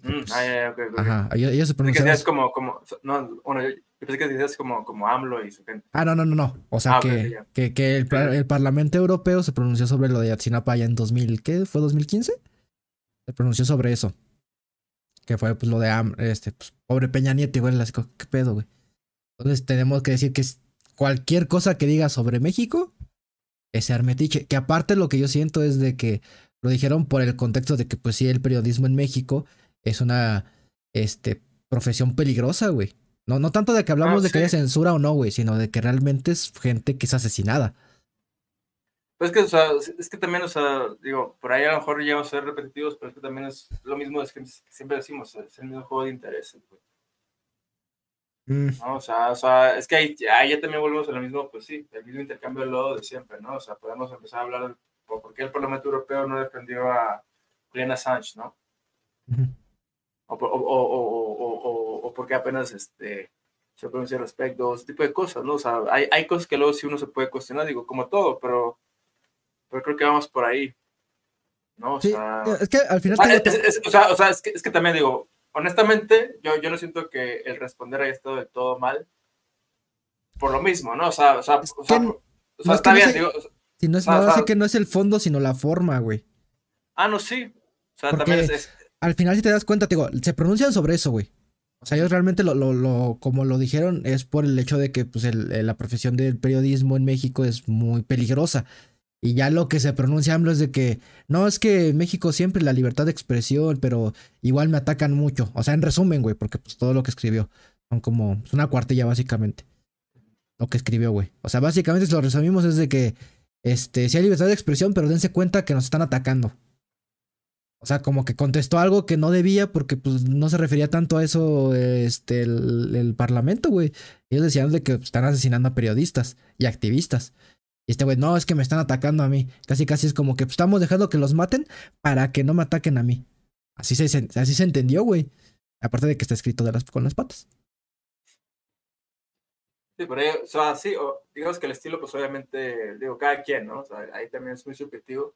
Mm, pues, ah, Ajá, ellos, se pronunciaron. Es como, como, no, bueno, yo pensé que decías como, como AMLO y su gente. Ah, no, no, no, no. O sea, ah, que, que, que el, el, Parlamento Europeo se pronunció sobre lo de Ayotzinapa ya en 2000, ¿qué? ¿Fue 2015? Se pronunció sobre eso. Que fue, pues, lo de AMLO, este, pues, pobre Peña Nieto, güey, ¿qué pedo, güey? Entonces tenemos que decir que cualquier cosa que diga sobre México ese armetiche. Que aparte lo que yo siento es de que lo dijeron por el contexto de que pues sí, el periodismo en México es una este, profesión peligrosa, güey. No, no tanto de que hablamos ah, de que haya censura o no, güey, sino de que realmente es gente que es asesinada. Pues que, o sea, es que también, o sea, digo, por ahí a lo mejor llegamos a ser repetitivos, pero es que también es lo mismo es que siempre decimos, es el mismo juego de intereses, güey. Mm. ¿no? O, sea, o sea, es que ahí, ya también volvemos a lo mismo, pues sí, el mismo intercambio de lodo de siempre, ¿no? O sea, podemos empezar a hablar de por qué el Parlamento Europeo no defendió a Julian Assange, ¿no? o, o, o, o, por qué apenas este, se pronuncia al respecto, ese tipo de cosas, ¿no? O sea, hay, hay cosas que luego sí uno se puede cuestionar, digo, como todo, pero, pero creo que vamos por ahí. ¿no? O sea, es que al final... Ah, o, sea, o sea, es que, es que también digo, honestamente, yo, yo no siento que el responder haya estado del todo mal. Por lo mismo, ¿no? O sea, o sea, o sea, está bien, digo. Si no es, no, que no es el fondo, sino la forma, güey. Ah, no, sí. O sea, también es, Al final, si te das cuenta, te digo, se pronuncian sobre eso, güey. O sea, ellos realmente lo, lo, lo, como lo dijeron, es por el hecho de que pues, el, la profesión del periodismo en México es muy peligrosa. Y ya lo que se pronuncia AMLO es de que no es que México siempre la libertad de expresión, pero igual me atacan mucho. O sea, en resumen, güey, porque pues todo lo que escribió son como es una cuartilla básicamente. Lo que escribió, güey. O sea, básicamente si lo resumimos es de que este sí hay libertad de expresión, pero dense cuenta que nos están atacando. O sea, como que contestó algo que no debía porque pues no se refería tanto a eso este el, el parlamento, güey. Ellos decían de que están asesinando a periodistas y activistas. Y este güey, no, es que me están atacando a mí. Casi, casi es como que pues, estamos dejando que los maten para que no me ataquen a mí. Así se, así se entendió, güey. Aparte de que está escrito de las, con las patas. Sí, ahí, o sea, sí, digamos que el estilo, pues obviamente, digo, cada quien, ¿no? O sea, ahí también es muy subjetivo.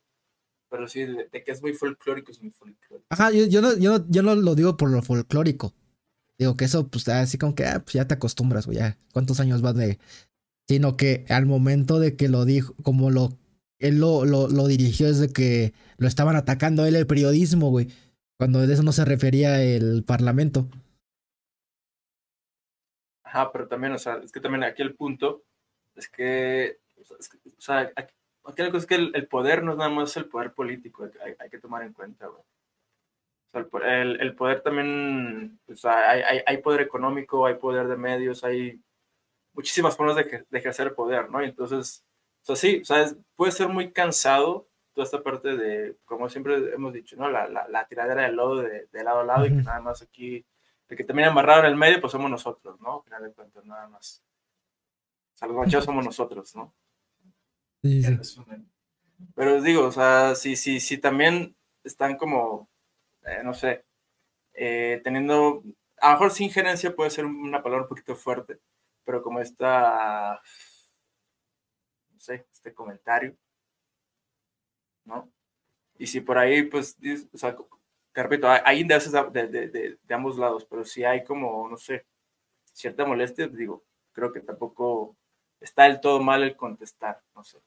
Pero sí, de, que es muy folclórico, es muy folclórico. Ajá, yo, yo, no, yo, yo no lo digo por lo folclórico. Digo que eso, pues así como que, ah, pues ya te acostumbras, güey, ya. ¿Cuántos años vas de, sino que al momento de que lo dijo, como lo, él lo, lo, lo dirigió desde que lo estaban atacando él el periodismo, güey, cuando de eso no se refería el parlamento. Ajá, pero también, o sea, es que también aquí el punto es que, o sea, aquí, la cosa es que el, poder no es nada más el poder político, hay, que tomar en cuenta, güey. O el, el, poder también, o sea, hay, hay, hay poder económico, hay poder de medios, hay muchísimas formas de, de ejercer el poder, ¿no? Y entonces, o sea, sí, o sea, puede ser muy cansado toda esta parte de, como siempre hemos dicho, ¿no? La, la, la tiradera del lodo de, de, lado a lado y que nada más aquí, de que termina amarrado en el medio, pues somos nosotros, ¿no? Al final de cuentas, nada más. O sea, los manchados somos nosotros, ¿no? Sí, sí. Pero digo, o sea, si, si, si también están como, eh, no sé, eh, teniendo, a lo mejor sin injerencia puede ser una palabra un poquito fuerte, pero como está, no sé, este comentario, ¿no? Y si por ahí, pues, o sea, repito, hay intereses de, de, de, de, ambos lados, pero si hay como, no sé, cierta molestia, digo, creo que tampoco está del todo mal el contestar, no sé.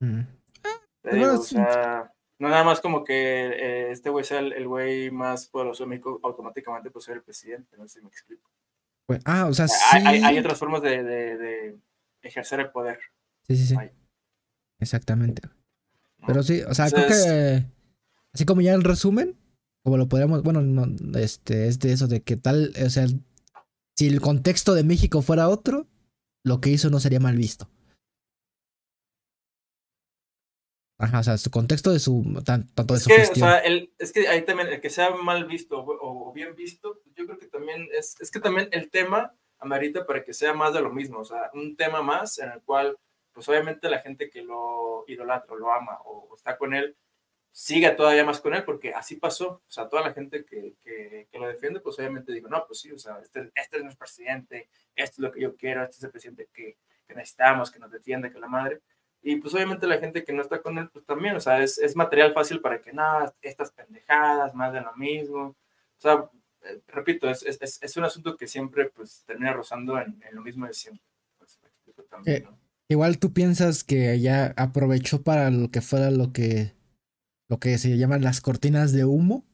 Mm. o sea, no nada más como que eh, este güey sea el güey más poderoso de México, automáticamente pues ser el presidente, no sé si me explico. Pues, ah, o sea, sí. Hay, hay, otras formas de, de, de, ejercer el poder. Sí, sí, sí. Exactamente. Pero sí, o sea, creo que así como ya el resumen, como lo podríamos, bueno, no, este, es de eso de que tal, o sea, si el contexto de México fuera otro, lo que hizo no sería mal visto. Ajá, o sea, su contexto de su, tanto de es su que, gestión. O sea, el, es que ahí también, el que sea mal visto o, bien visto, yo creo que también es, es que también el tema amerita para que sea más de lo mismo, o sea, un tema más en el cual, pues obviamente la gente que lo idolatra, lo ama o está con él, siga todavía más con él, porque así pasó, o sea, toda la gente que, que, que lo defiende, pues obviamente digo, no, pues sí, o sea, este, este, es nuestro presidente, esto es lo que yo quiero, este es el presidente que, que necesitamos, que nos defiende, que la madre, y pues obviamente la gente que no está con él, pues también, o sea, es, es material fácil para que nada, estas pendejadas, más de lo mismo. O sea, eh, repito, es, es, es, un asunto que siempre pues termina rozando en, en lo mismo de siempre. Pues, también, eh, igual tú piensas que ya aprovechó para lo que fuera lo que, lo que se llaman las cortinas de humo.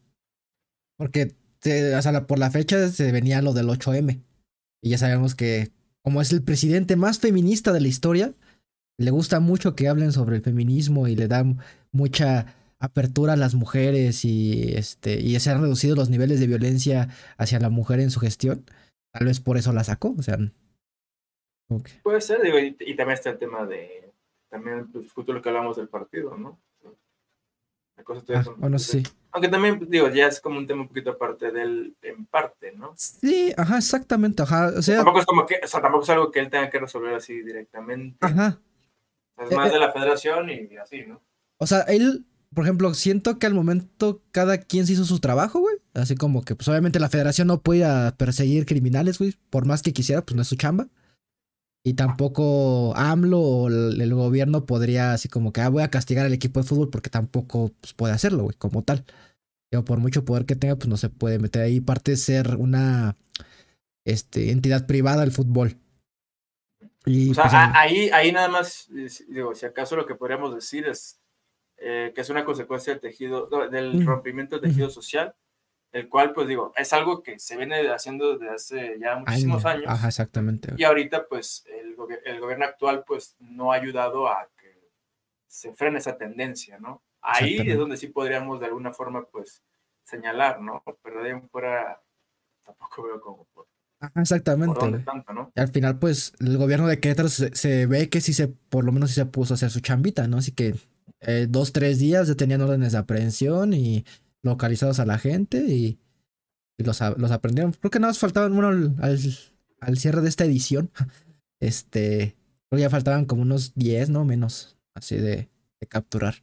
Porque te, o sea, por la fecha se venía lo del 8M. Y ya sabemos que como es el presidente más feminista de la historia, le gusta mucho que hablen sobre el feminismo y le da mucha apertura a las mujeres y este y se han reducido los niveles de violencia hacia la mujer en su gestión. Tal vez por eso la sacó, o sea. Okay. Puede ser, digo, y, y, también está el tema de también pues, justo lo que hablamos del partido, ¿no? La cosa ah, bueno, sí. Aunque también, digo, ya es como un tema un poquito aparte del, en parte, ¿no? Sí, ajá, exactamente, ajá. O sea, tampoco es como que, o sea, tampoco es algo que él tenga que resolver así directamente. Ajá. Es más de la federación y así, ¿no? O sea, él, por ejemplo, siento que al momento cada quien se hizo su trabajo, güey. Así como que, pues obviamente la federación no puede perseguir criminales, güey. Por más que quisiera, pues no es su chamba. Y tampoco AMLO o el, gobierno podría así como que, ah, voy a castigar al equipo de fútbol porque tampoco pues, puede hacerlo, güey, como tal. Pero por mucho poder que tenga, pues no se puede meter ahí. Parte de ser una este, entidad privada del fútbol. Y, o sea, pues, ahí, ahí nada más, digo, si acaso lo que podríamos decir es eh, que es una consecuencia del tejido, del rompimiento del tejido social, el cual, pues digo, es algo que se viene haciendo desde hace ya muchísimos años. Ajá, exactamente. Y ahorita, pues, el, el, gobierno actual, pues, no ha ayudado a que se frene esa tendencia, ¿no? Ahí es donde sí podríamos de alguna forma, pues, señalar, ¿no? Pero de ahí fuera, tampoco veo exactamente. Y al final, pues, el gobierno de Querétaro se, ve que sí se, por lo menos sí se puso a hacer su chambita, ¿no? Así que eh, dos, tres días ya tenían órdenes de aprehensión y localizados a la gente y, los, los, aprendieron. Creo que nada más faltaban, bueno, al, al, cierre de esta edición, este, creo que ya faltaban como unos 10, ¿no? Menos, así de, de capturar.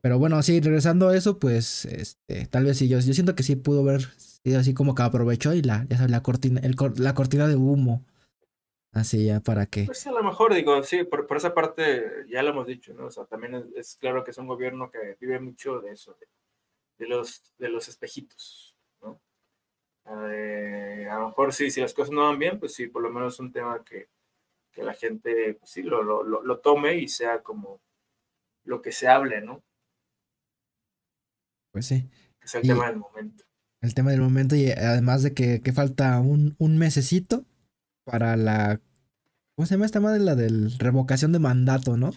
Pero bueno, sí, regresando a eso, pues, este, tal vez sí, yo, yo siento que sí pudo ver y así como que aprovechó y la, ya sabes, la cortina, el, la cortina de humo. Así ya para que. Pues a lo mejor digo, sí, por, por esa parte ya lo hemos dicho, ¿no? O sea, también es, claro que es un gobierno que vive mucho de eso, de, los, de los espejitos, ¿no? Eh, a lo mejor sí, si las cosas no van bien, pues sí, por lo menos es un tema que, que la gente, pues sí, lo, lo, lo, tome y sea como lo que se hable, ¿no? Pues sí. Es el tema del momento el tema del momento y además de que, que falta un, un, mesecito para la... ¿Cómo se llama esta madre? La del revocación de mandato, ¿no?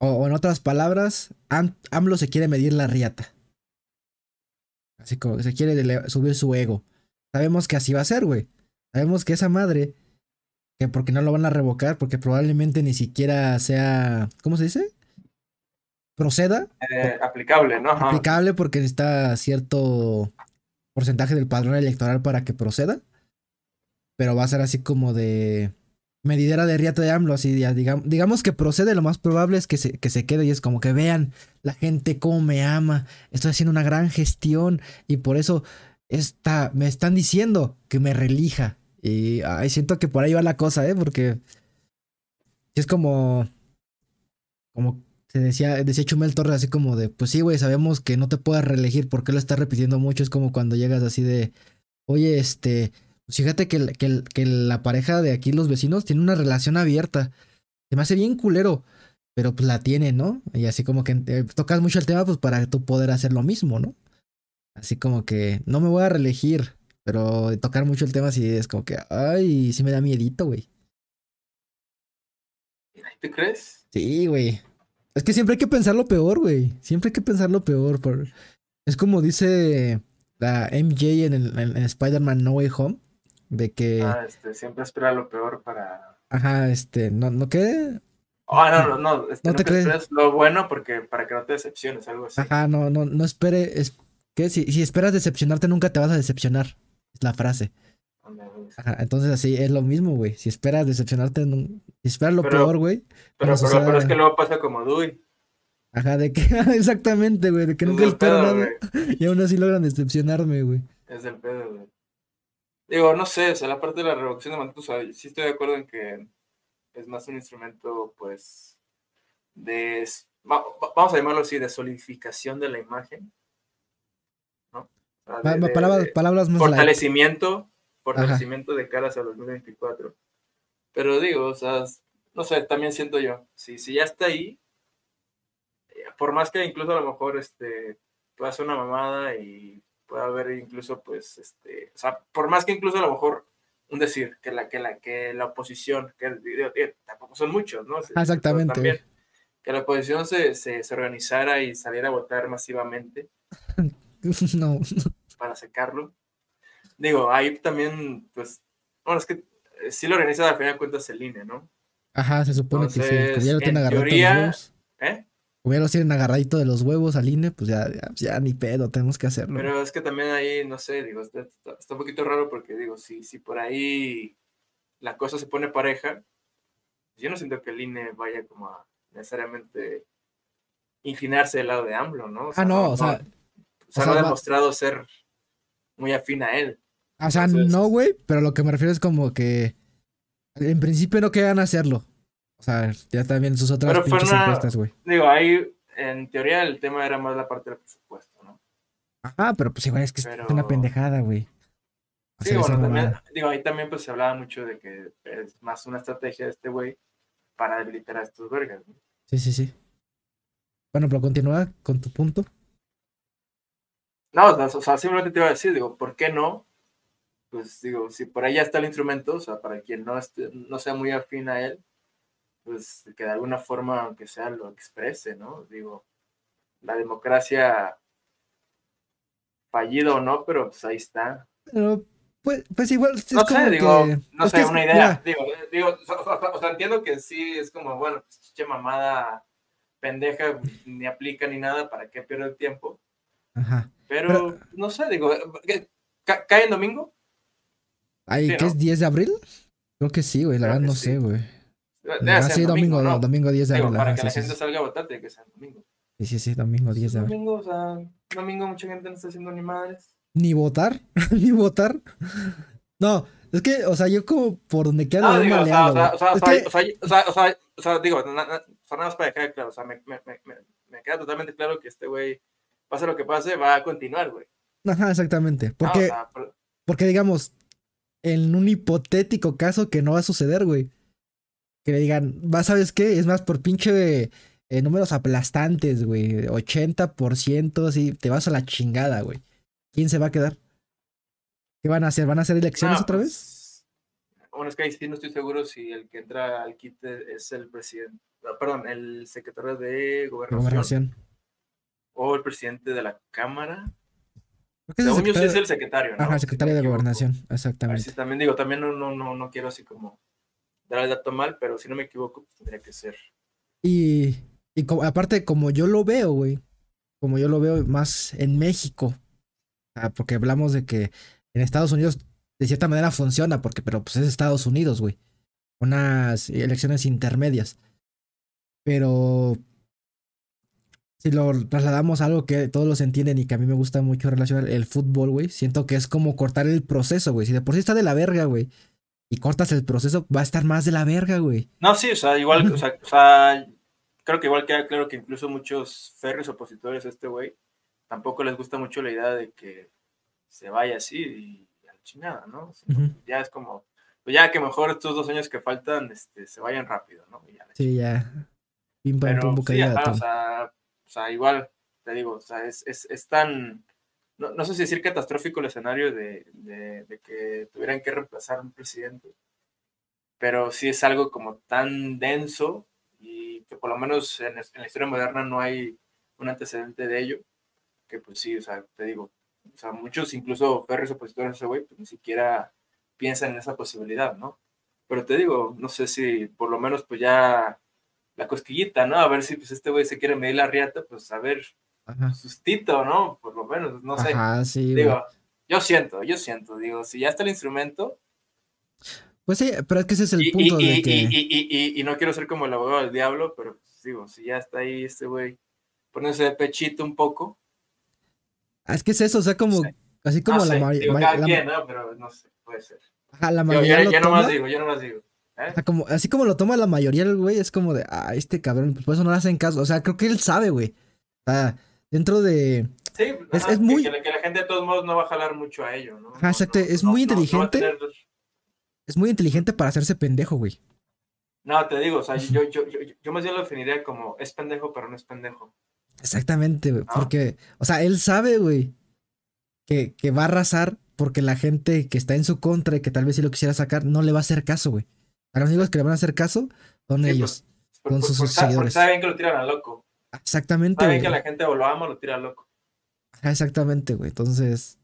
O, en otras palabras, AMLO se quiere medir la riata. Así como se quiere subir su ego. Sabemos que así va a ser, güey. Sabemos que esa madre, que porque no lo van a revocar, porque probablemente ni siquiera sea, ¿cómo se dice? Proceda. Eh, aplicable, ¿no? Aplicable porque necesita cierto porcentaje del padrón electoral para que proceda. Pero va a ser así como de medidera de riata de AMLO, así digamos, digamos que procede, lo más probable es que se, que se quede y es como que vean la gente cómo me ama, estoy haciendo una gran gestión y por eso está, me están diciendo que me relija. Y ay, siento que por ahí va la cosa, ¿eh? Porque es como, como se decía, decía Chumel Torres así como de, pues sí, güey, sabemos que no te puedes reelegir, porque lo estás repitiendo mucho? Es como cuando llegas así de, oye, este, pues fíjate que, que, que, la pareja de aquí, los vecinos, tiene una relación abierta. Se me hace bien culero, pero pues la tiene, ¿no? Y así como que eh, tocas mucho el tema, pues para tú poder hacer lo mismo, ¿no? Así como que no me voy a reelegir, pero tocar mucho el tema sí es como que, ay, sí me da miedito, güey. ¿Te crees? Sí, güey. Es que siempre hay que pensar lo peor, güey. Siempre hay que pensar lo peor. Por... Es como dice la MJ en, en Spider-Man No Way Home. De que. Ah, este, siempre espera lo peor para. Ajá, este, ¿no, no qué? Ah, no, no, no, este, no, te, crees. lo bueno porque para que no te decepciones, algo así. Ajá, no, no, no espere, es, que si, si esperas decepcionarte nunca te vas a decepcionar, es la frase. Ajá, entonces así es lo mismo, güey. Si esperas decepcionarte, si esperas lo peor, güey. Pero, pero, es que luego pasa como Dewey. Ajá, de que, exactamente, güey, de que nunca espero nada. Y aún así logran decepcionarme, güey. Es el pedo, güey. Digo, no sé, o sea, la parte de la reducción de mandatos, sí estoy de acuerdo en que es más un instrumento, pues, de, vamos a llamarlo así, de solidificación de la imagen, ¿no? palabras, Fortalecimiento, fortalecimiento de caras a 2024. Pero digo, o sea, no sé, también siento yo, si, si ya está ahí, eh, por más que incluso a lo mejor este, pueda ser una mamada y puede haber incluso, pues, este, o sea, por más que incluso a lo mejor un decir que la que la que la oposición, que tampoco son muchos, ¿no? Exactamente. También, que la oposición se, se, organizara y saliera a votar masivamente. no. Para secarlo. Digo, ahí también, pues, bueno, es que eh, sí lo organiza al final de cuentas el INE, ¿no? Ajá, se supone que sí, ya lo tiene agarrado. Teoría, ¿eh? como ya los tienen agarradito de los huevos al INE, pues ya, ya, ni pedo, tenemos que hacerlo. Pero es que también ahí, no sé, digo, está, un poquito raro porque digo, si, si por ahí la cosa se pone pareja, yo no siento que el INE vaya como a necesariamente inclinarse del lado de AMLO, ¿no? ah, no, o sea. O sea, no ha demostrado ser muy afín a él. O sea, no, güey, pero lo que me refiero es como que en principio no quedan hacerlo. O sea, ya también sus otras Pero pinches encuestas, güey. Digo, ahí en teoría el tema era más la parte del presupuesto, ¿no? Ajá, pero pues igual es que es una pendejada, güey. sí, bueno, también, digo, ahí también pues se hablaba mucho de que es más una estrategia de este güey para debilitar a estos vergas, ¿no? Sí, sí, sí. Bueno, pero continúa con tu punto. No, o sea, simplemente te iba a decir, digo, ¿por qué no? Pues digo, si por ahí ya está el instrumento, o sea, para quien no, esté, no sea muy afín a él, pues que de alguna forma, aunque sea, lo exprese, ¿no? Digo, la democracia fallido o no, pero pues ahí está. Pero, pues, pues igual. no sé, digo, no sé, una idea. Digo, digo o, sea, entiendo que sí es como, bueno, pues, chiche mamada pendeja, ni aplica ni nada, ¿para qué pierdo el tiempo? Ajá. Pero, no sé, digo, ¿cae en domingo? ¿Ahí qué es 10 de abril? Creo que sí, güey, la verdad no sé, güey. Ah, sí, domingo, domingo, domingo 10 de abril. para que la gente salga a votar, tiene que ser domingo. Sí, sí, sí, domingo 10 de abril. Domingo, o sea, domingo mucha gente no está haciendo ni madres. Ni votar, ni votar. No, es que, o sea, yo como por donde queda no, digo, o sea, o sea, o sea, o sea, o sea, o sea, digo, nada más para dejar claro, o sea, me, me, me, me queda totalmente claro que este güey, pase lo que pase, va a continuar, güey. Ajá, exactamente. Porque, porque digamos, en un hipotético caso que no va a suceder, güey que le digan, va, ¿sabes qué? Es más, por pinche eh, números aplastantes, güey. 80%, así, te vas a la chingada, güey. ¿Quién se va a quedar? ¿Qué van a hacer? ¿Van a hacer elecciones otra vez? Pues, bueno, es que ahí sí no estoy seguro si el que entra al kit es el presidente, ah, perdón, el secretario de gobernación. O el presidente de la Cámara. Según yo sí es el secretario, ¿no? Ajá, el secretario de gobernación, exactamente. también digo, también no, no, no, no quiero así como dar el dato mal, pero si no me equivoco, pues, tendría que ser. Y, y aparte, como yo lo veo, güey, como yo lo veo más en México, ah, porque hablamos de que en Estados Unidos de cierta manera funciona, porque, pero pues es Estados Unidos, güey. Unas elecciones intermedias. Pero si lo trasladamos a algo que todos los entienden y que a mí me gusta mucho relacionar el fútbol, güey, siento que es como cortar el proceso, güey. Si de por sí está de la verga, güey, y cortas el proceso, va a estar más de la verga, güey. No, sí, o sea, igual, o sea, o sea, creo que igual queda claro que incluso muchos férreos opositores a este güey tampoco les gusta mucho la idea de que se vaya así y a la chingada, ¿no? Ya es como, pues ya que mejor estos dos años que faltan este, se vayan rápido, ¿no? sí, ya. Pim, Pero, sí, o, sea, o sea, igual, te digo, o sea, es, es, es tan no, no, sé si decir catastrófico el escenario de, de, que tuvieran que reemplazar un presidente, pero sí es algo como tan denso que por lo menos en, la historia moderna no hay un antecedente de ello, que pues sí, o sea, te digo, o sea, muchos incluso férreos opositores a ese güey, pues ni siquiera piensan en esa posibilidad, ¿no? Pero te digo, no sé si por lo menos pues ya la cosquillita, ¿no? A ver si pues este güey se quiere medir la riata, pues a ver, sustito, ¿no? Por lo menos, no sé. Ajá, sí, digo, yo siento, yo siento, digo, si ya está el instrumento. Pues sí, pero es que ese es el punto y, de que... y, no quiero ser como el abogado del diablo, pero pues, digo, si ya está ahí este güey poniéndose de pechito un poco. Ah, es que es eso, o sea, como, así como la mayoría. ¿no? Pero no sé, puede ser. Ajá, la mayoría. Yo, yo, yo nomás digo, yo nomás digo. ¿Eh? como, así como lo toma la mayoría el güey, es como de, ah, este cabrón, pues por eso no le hacen caso. O sea, creo que él sabe, güey. O sea, dentro de. Sí, es, muy. Que, la gente de todos modos no va a jalar mucho a ello, ¿no? Ajá, exacto, es muy inteligente. Es muy inteligente para hacerse pendejo, güey. No, te digo, o sea, yo, yo, yo, yo más bien lo definiría como es pendejo, pero no es pendejo. Exactamente, güey. Porque, o sea, él sabe, güey, que, que va a arrasar porque la gente que está en su contra y que tal vez si lo quisiera sacar no le va a hacer caso, güey. A los únicos que le van a hacer caso son ellos, con sus, seguidores. Saben que lo tiran a loco. Exactamente. Saben que la gente o lo ama o lo tira a loco. Exactamente, güey. Entonces,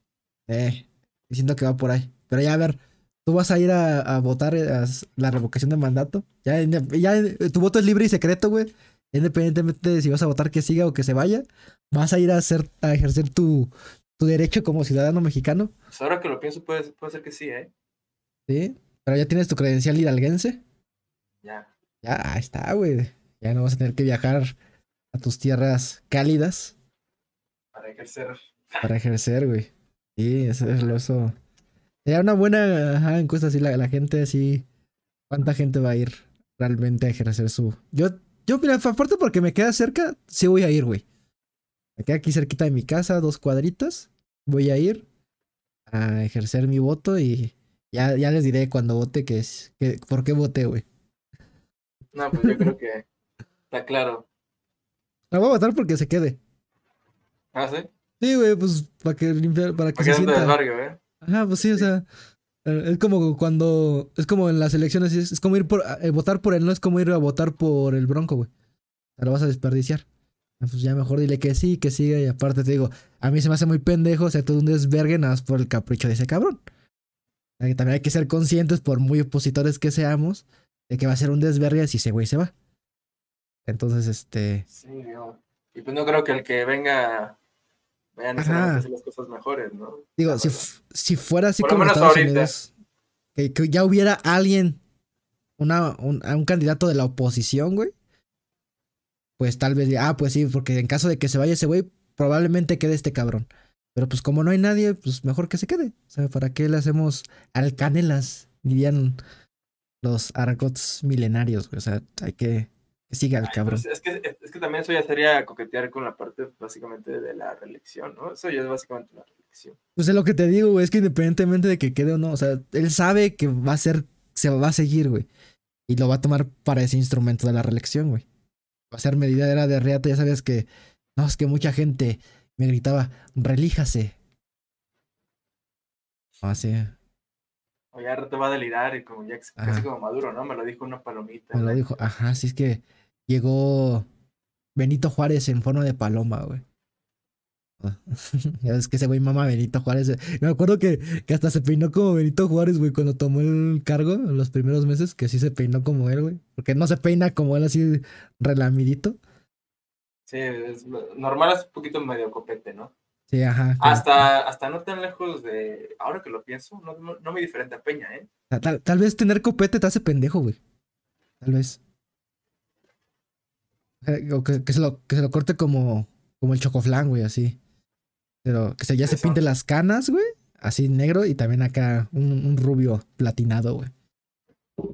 eh, diciendo que va por ahí. Pero ya, a ver, tú vas a ir a, votar a la revocación de mandato. Ya, ya tu voto es libre y secreto, güey. Independientemente de si vas a votar que siga o que se vaya, vas a ir a hacer, a ejercer tu, tu derecho como ciudadano mexicano. Pues ahora que lo pienso, puede, puede ser que sí, ¿eh? Sí. Pero ya tienes tu credencial hidalguense. Ya. Ya, ahí está, güey. Ya no vas a tener que viajar a tus tierras cálidas. Para ejercer. Para ejercer, güey. Sí, eso es lo eso. Sería una buena encuesta así, la, la gente así. ¿Cuánta gente va a ir realmente a ejercer su. Yo, yo, mira, aparte porque me queda cerca, sí voy a ir, güey. Me queda aquí cerquita de mi casa, dos cuadritos. Voy a ir a ejercer mi voto y ya, ya les diré cuando vote que es, que, por qué voté, güey. No, pues yo creo que está claro. La voy a votar porque se quede. ¿Ah, sí? Sí, güey, pues para que limpiar, para que se sienta. Barrio, ¿eh? Ajá, pues sí, o sea, eh, es como cuando, es como en las elecciones, es, como ir por, eh, votar por él, no es como ir a votar por el Bronco, güey. Lo vas a desperdiciar. Ah, pues ya mejor dile que sí, que siga, y aparte te digo, a mí se me hace muy pendejo, o sea, todo un desvergue nada más por el capricho de ese cabrón. También hay que ser conscientes, por muy opositores que seamos, de que va a ser un desvergue si ese güey se va. Entonces, este. Sí, Y pues no creo que el que venga vayan a hacer las cosas mejores, ¿no? Digo, si, si fuera así como Estados Unidos, que, ya hubiera alguien, una, un, un candidato de la oposición, güey, pues tal vez, ah, pues sí, porque en caso de que se vaya ese güey, probablemente quede este cabrón. Pero pues como no hay nadie, pues mejor que se quede. O sea, ¿para qué le hacemos alcanelas? Dirían los argots milenarios, O sea, hay que que siga el cabrón. Pues, es, que, es que también eso ya sería coquetear con la parte básicamente de la reelección, ¿no? Eso ya es básicamente una reelección. Pues es lo que te digo, güey, es que independientemente de que quede o no, o sea, él sabe que va a ser, se va a seguir, güey. Y lo va a tomar para ese instrumento de la reelección, güey. Va a ser medida era de reata, ya sabías que, no, es que mucha gente me gritaba, relíjase. Así. O ya te va a delirar y como ya casi como maduro, ¿no? Me lo dijo una palomita. Me lo dijo, ajá, sí es que llegó Benito Juárez en forma de paloma, güey. ya ves que ese güey mama Benito Juárez. Me acuerdo que, que hasta se peinó como Benito Juárez, güey, cuando tomó el cargo en los primeros meses, que sí se peinó como él, güey. Porque no se peina como él así relamidito. Sí, es, normal es un poquito medio copete, ¿no? Sí, ajá. Hasta, hasta no tan lejos de. Ahora que lo pienso, no, no, muy diferente a Peña, ¿eh? Tal, tal, vez tener copete te hace pendejo, güey. Tal vez. O que, que, se lo, que se lo corte como, como el chocoflán, güey, así. Pero que se, ya se pinte las canas, güey. Así negro y también acá un, un rubio platinado, güey.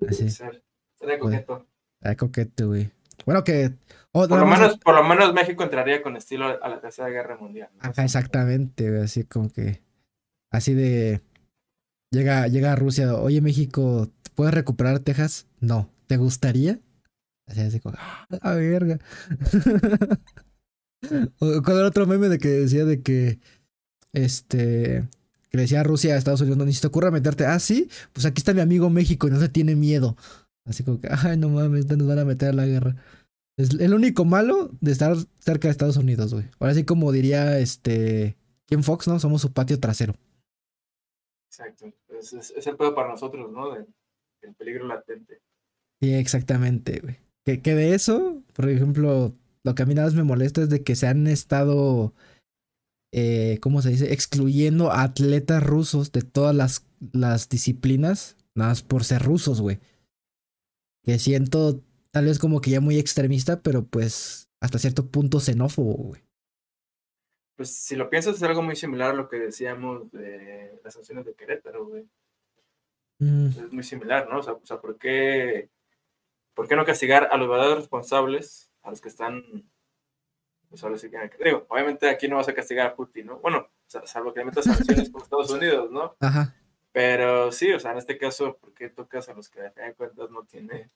Así. Sería coqueto. Sería coqueto, güey. Bueno, que. Por, lo menos, por lo menos México entraría con estilo a la Tercera Guerra Mundial. Ajá, exactamente, así como que. Así de. Llega, llega a Rusia, oye México, ¿puedes recuperar Texas? No. ¿Te gustaría? Así, así como, ¡ah, verga! ¿Cuál era otro meme de que decía de que. Este. Que le decía a Rusia a Estados Unidos, no ni se te ocurra meterte. Ah, sí, pues aquí está mi amigo México y no se tiene miedo. Así como que, ay, no mames, nos van a meter a la guerra. Es el único malo de estar cerca de Estados Unidos, güey. Ahora sí, como diría este. Ken Fox, ¿no? Somos su patio trasero. Exacto. Es, es, el pedo para nosotros, ¿no? el peligro latente. Sí, exactamente, güey. Que, que de eso, por ejemplo, lo que a mí nada más me molesta es de que se han estado. Eh, ¿Cómo se dice? Excluyendo a atletas rusos de todas las, las disciplinas, nada más por ser rusos, güey. Que siento tal vez como que ya muy extremista, pero pues hasta cierto punto xenófobo, güey. Pues si lo piensas es algo muy similar a lo que decíamos de las sanciones de Querétaro, güey. Mm. Es muy similar, ¿no? O sea, o sea, ¿por, qué, ¿por qué no castigar a los verdaderos responsables, a los que están... Pues ahora sí que, digo, obviamente aquí no vas a castigar a Putin, ¿no? Bueno, salvo que metas sanciones como Estados Unidos, ¿no? Ajá. Pero sí, o sea, en este caso, ¿por qué tocas a los que de cuentas no tiene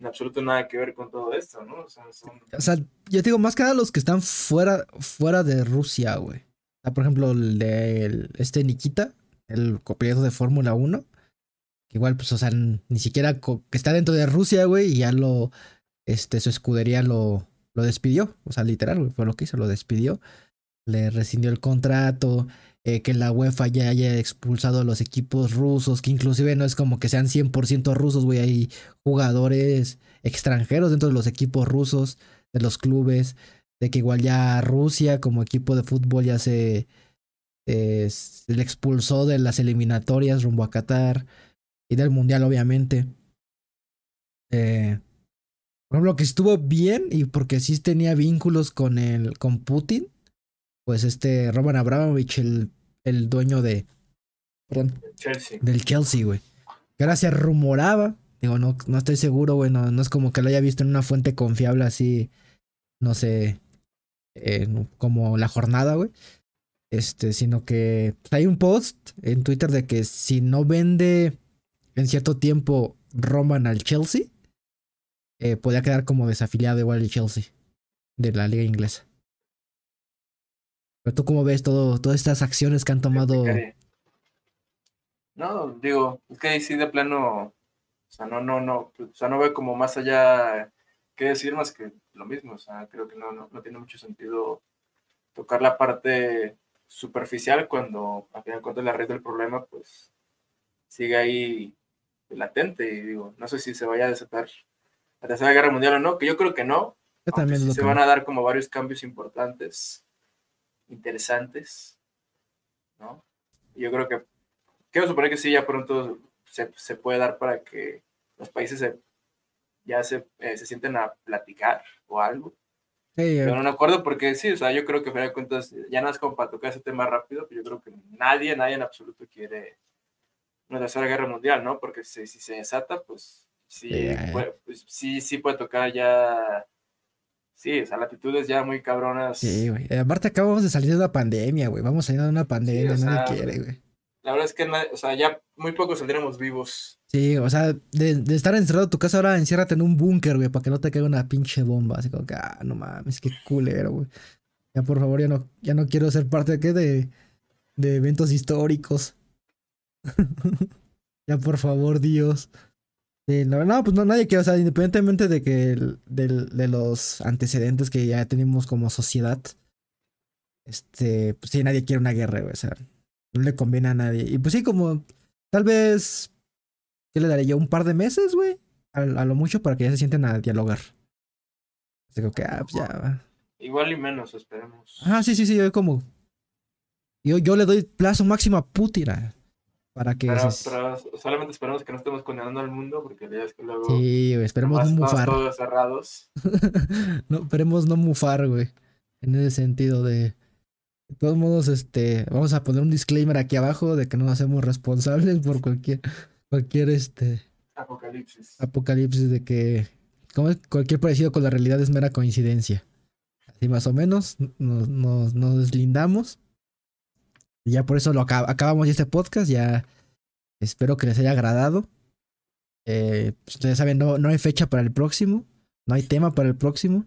en absoluto nada que ver con todo esto, ¿no? O sea, o sea yo digo, más que nada los que están fuera, fuera de Rusia, güey. por ejemplo, el de este Nikita, el copiloto de Fórmula 1. Que igual, pues, o sea, ni siquiera que está dentro de Rusia, güey, y ya lo, este, su escudería lo, lo despidió. O sea, literal, güey, fue lo que hizo, lo despidió. Le rescindió el contrato. Eh, que la UEFA ya haya expulsado a los equipos rusos, que inclusive no es como que sean 100% rusos, güey, hay jugadores extranjeros dentro de los equipos rusos, de los clubes, de que igual ya Rusia como equipo de fútbol ya se, le expulsó de las eliminatorias rumbo a Qatar y del Mundial obviamente. Eh, por ejemplo, que estuvo bien y porque sí tenía vínculos con el con Putin, pues este Roman Abramovich, el el dueño de. Perdón. Chelsea. Del Chelsea, güey. Que ahora se rumoraba. Digo, no, no estoy seguro, güey. No, es como que lo haya visto en una fuente confiable así. No sé. como la jornada, güey. Este, sino que hay un post en Twitter de que si no vende en cierto tiempo Roman al Chelsea, eh, podría quedar como desafiliado igual el Chelsea de la liga inglesa. Pero tú cómo ves todo, todas estas acciones que han tomado. No, digo, es que ahí sí de plano, o sea, no, no, no, o sea, no veo como más allá que decir más que lo mismo, o sea, creo que no, no, no tiene mucho sentido tocar la parte superficial cuando al final cuentas la red del problema pues sigue ahí latente y digo, no sé si se vaya a desatar la tercera guerra mundial o no, que yo creo que no. también se van a dar como varios cambios importantes interesantes, ¿no? Yo creo que, quiero suponer que sí, ya pronto se, se puede dar para que los países se, ya se, eh, se sienten a platicar o algo. Pero no me acuerdo porque sí, o sea, yo creo que a final de cuentas, ya no es como para tocar ese tema rápido, pero yo creo que nadie, nadie en absoluto quiere una tercera guerra mundial, ¿no? Porque si, si se desata, pues sí, pues, sí, sí puede tocar ya Sí, o sea, latitudes ya muy cabronas. Sí, güey. Aparte acabamos de salir de una pandemia, güey. Vamos a ir a una pandemia, nadie quiere, güey. La verdad es que, o sea, ya muy pocos saldremos vivos. Sí, o sea, de, estar encerrado en tu casa ahora enciérrate en un búnker, güey, para que no te caiga una pinche bomba. Así como que, ah, no mames, qué culero, güey. Ya por favor, ya no, ya no quiero ser parte de qué, de, de eventos históricos. ya por favor, Dios. Sí, no, no, pues no, nadie quiere, o sea, independientemente de que de los antecedentes que ya tenemos como sociedad, este, pues sí, nadie quiere una guerra, güey, o sea, no le conviene a nadie. Y pues sí, como, tal vez, ¿qué le daré yo? Un par de meses, güey, a, lo mucho para que ya se sienten a dialogar. Digo que, ah, pues ya. Igual y menos, esperemos. Ah, sí, sí, sí, yo como, yo, yo le doy plazo máximo a Putin, para que. Pero, solamente esperamos que no estemos condenando al mundo, porque ya es que luego. Sí, esperemos no mufar. Todos cerrados. no, esperemos no mufar, güey. En ese sentido de. De todos modos, este, vamos a poner un disclaimer aquí abajo de que no nos hacemos responsables por cualquier, cualquier, este, apocalipsis. Apocalipsis de que, como cualquier parecido con la realidad es mera coincidencia. Así más o menos, nos, nos, nos deslindamos ya por eso lo acabamos este podcast. Ya espero que les haya agradado. Eh, pues, ustedes saben, no, no hay fecha para el próximo. No hay tema para el próximo.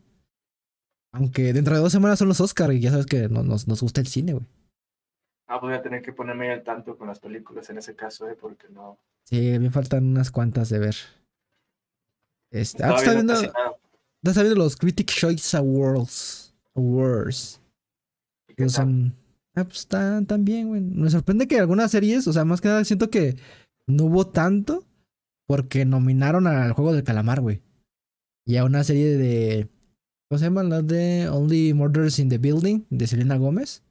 Aunque dentro de dos semanas son los Oscars y ya sabes que nos, nos gusta el cine, güey. Ah, voy a tener que ponerme al tanto con las películas en ese caso, ¿eh? Porque no. Sí, me faltan unas cuantas de ver. Este, ah, está viendo. Estás sabiendo los Critic Choice Awards. Awards. Que son. Ah, pues están, bien, güey. Me sorprende que algunas series, o sea, más que nada siento que no hubo tanto porque nominaron al juego del calamar, güey. Y a una serie de. ¿Cómo se llama? La de Only Murders in the Building de Selena Gómez.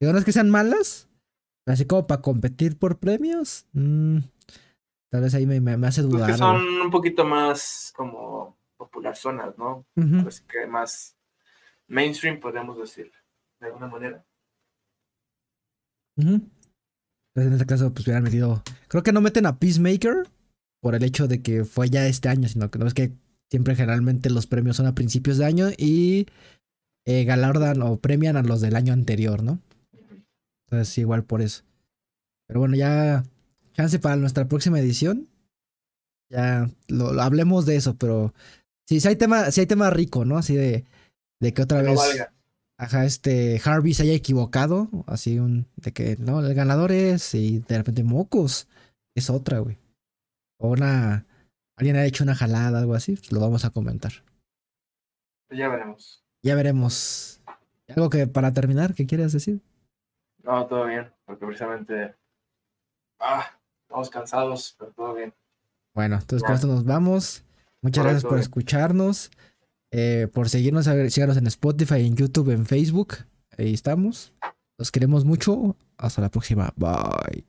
Y es que sean malas, así como para competir por premios. Mm, tal vez ahí me, me, hace dudar. Porque son un poquito más como popular zonas, ¿no? Pues que más mainstream, podemos decir, de alguna manera. Pues en este caso, pues hubieran metido. Creo que no meten a Peacemaker por el hecho de que fue ya este año, sino que no es que Siempre generalmente los premios son a principios de año y eh, galardan o premian a los del año anterior, ¿no? Entonces igual por eso. Pero bueno, ya chance para nuestra próxima edición. Ya lo, hablemos de eso, pero sí, sí hay tema, sí hay tema rico, ¿no? Así de, de que otra vez ajá, este Harvey se haya equivocado, así un de que no, el ganador es y de repente mocos es otra, güey. O una alguien ha hecho una jalada, algo así, pues lo vamos a comentar. Ya veremos. Ya veremos. ¿Algo que para terminar, qué quieres decir? No, todo bien, porque precisamente ah, estamos cansados, pero todo bien. Bueno, entonces con esto nos vamos. Muchas gracias por escucharnos, eh, por seguirnos, síganos en Spotify, en YouTube, en Facebook. Ahí estamos. Los queremos mucho. Hasta la próxima. Bye.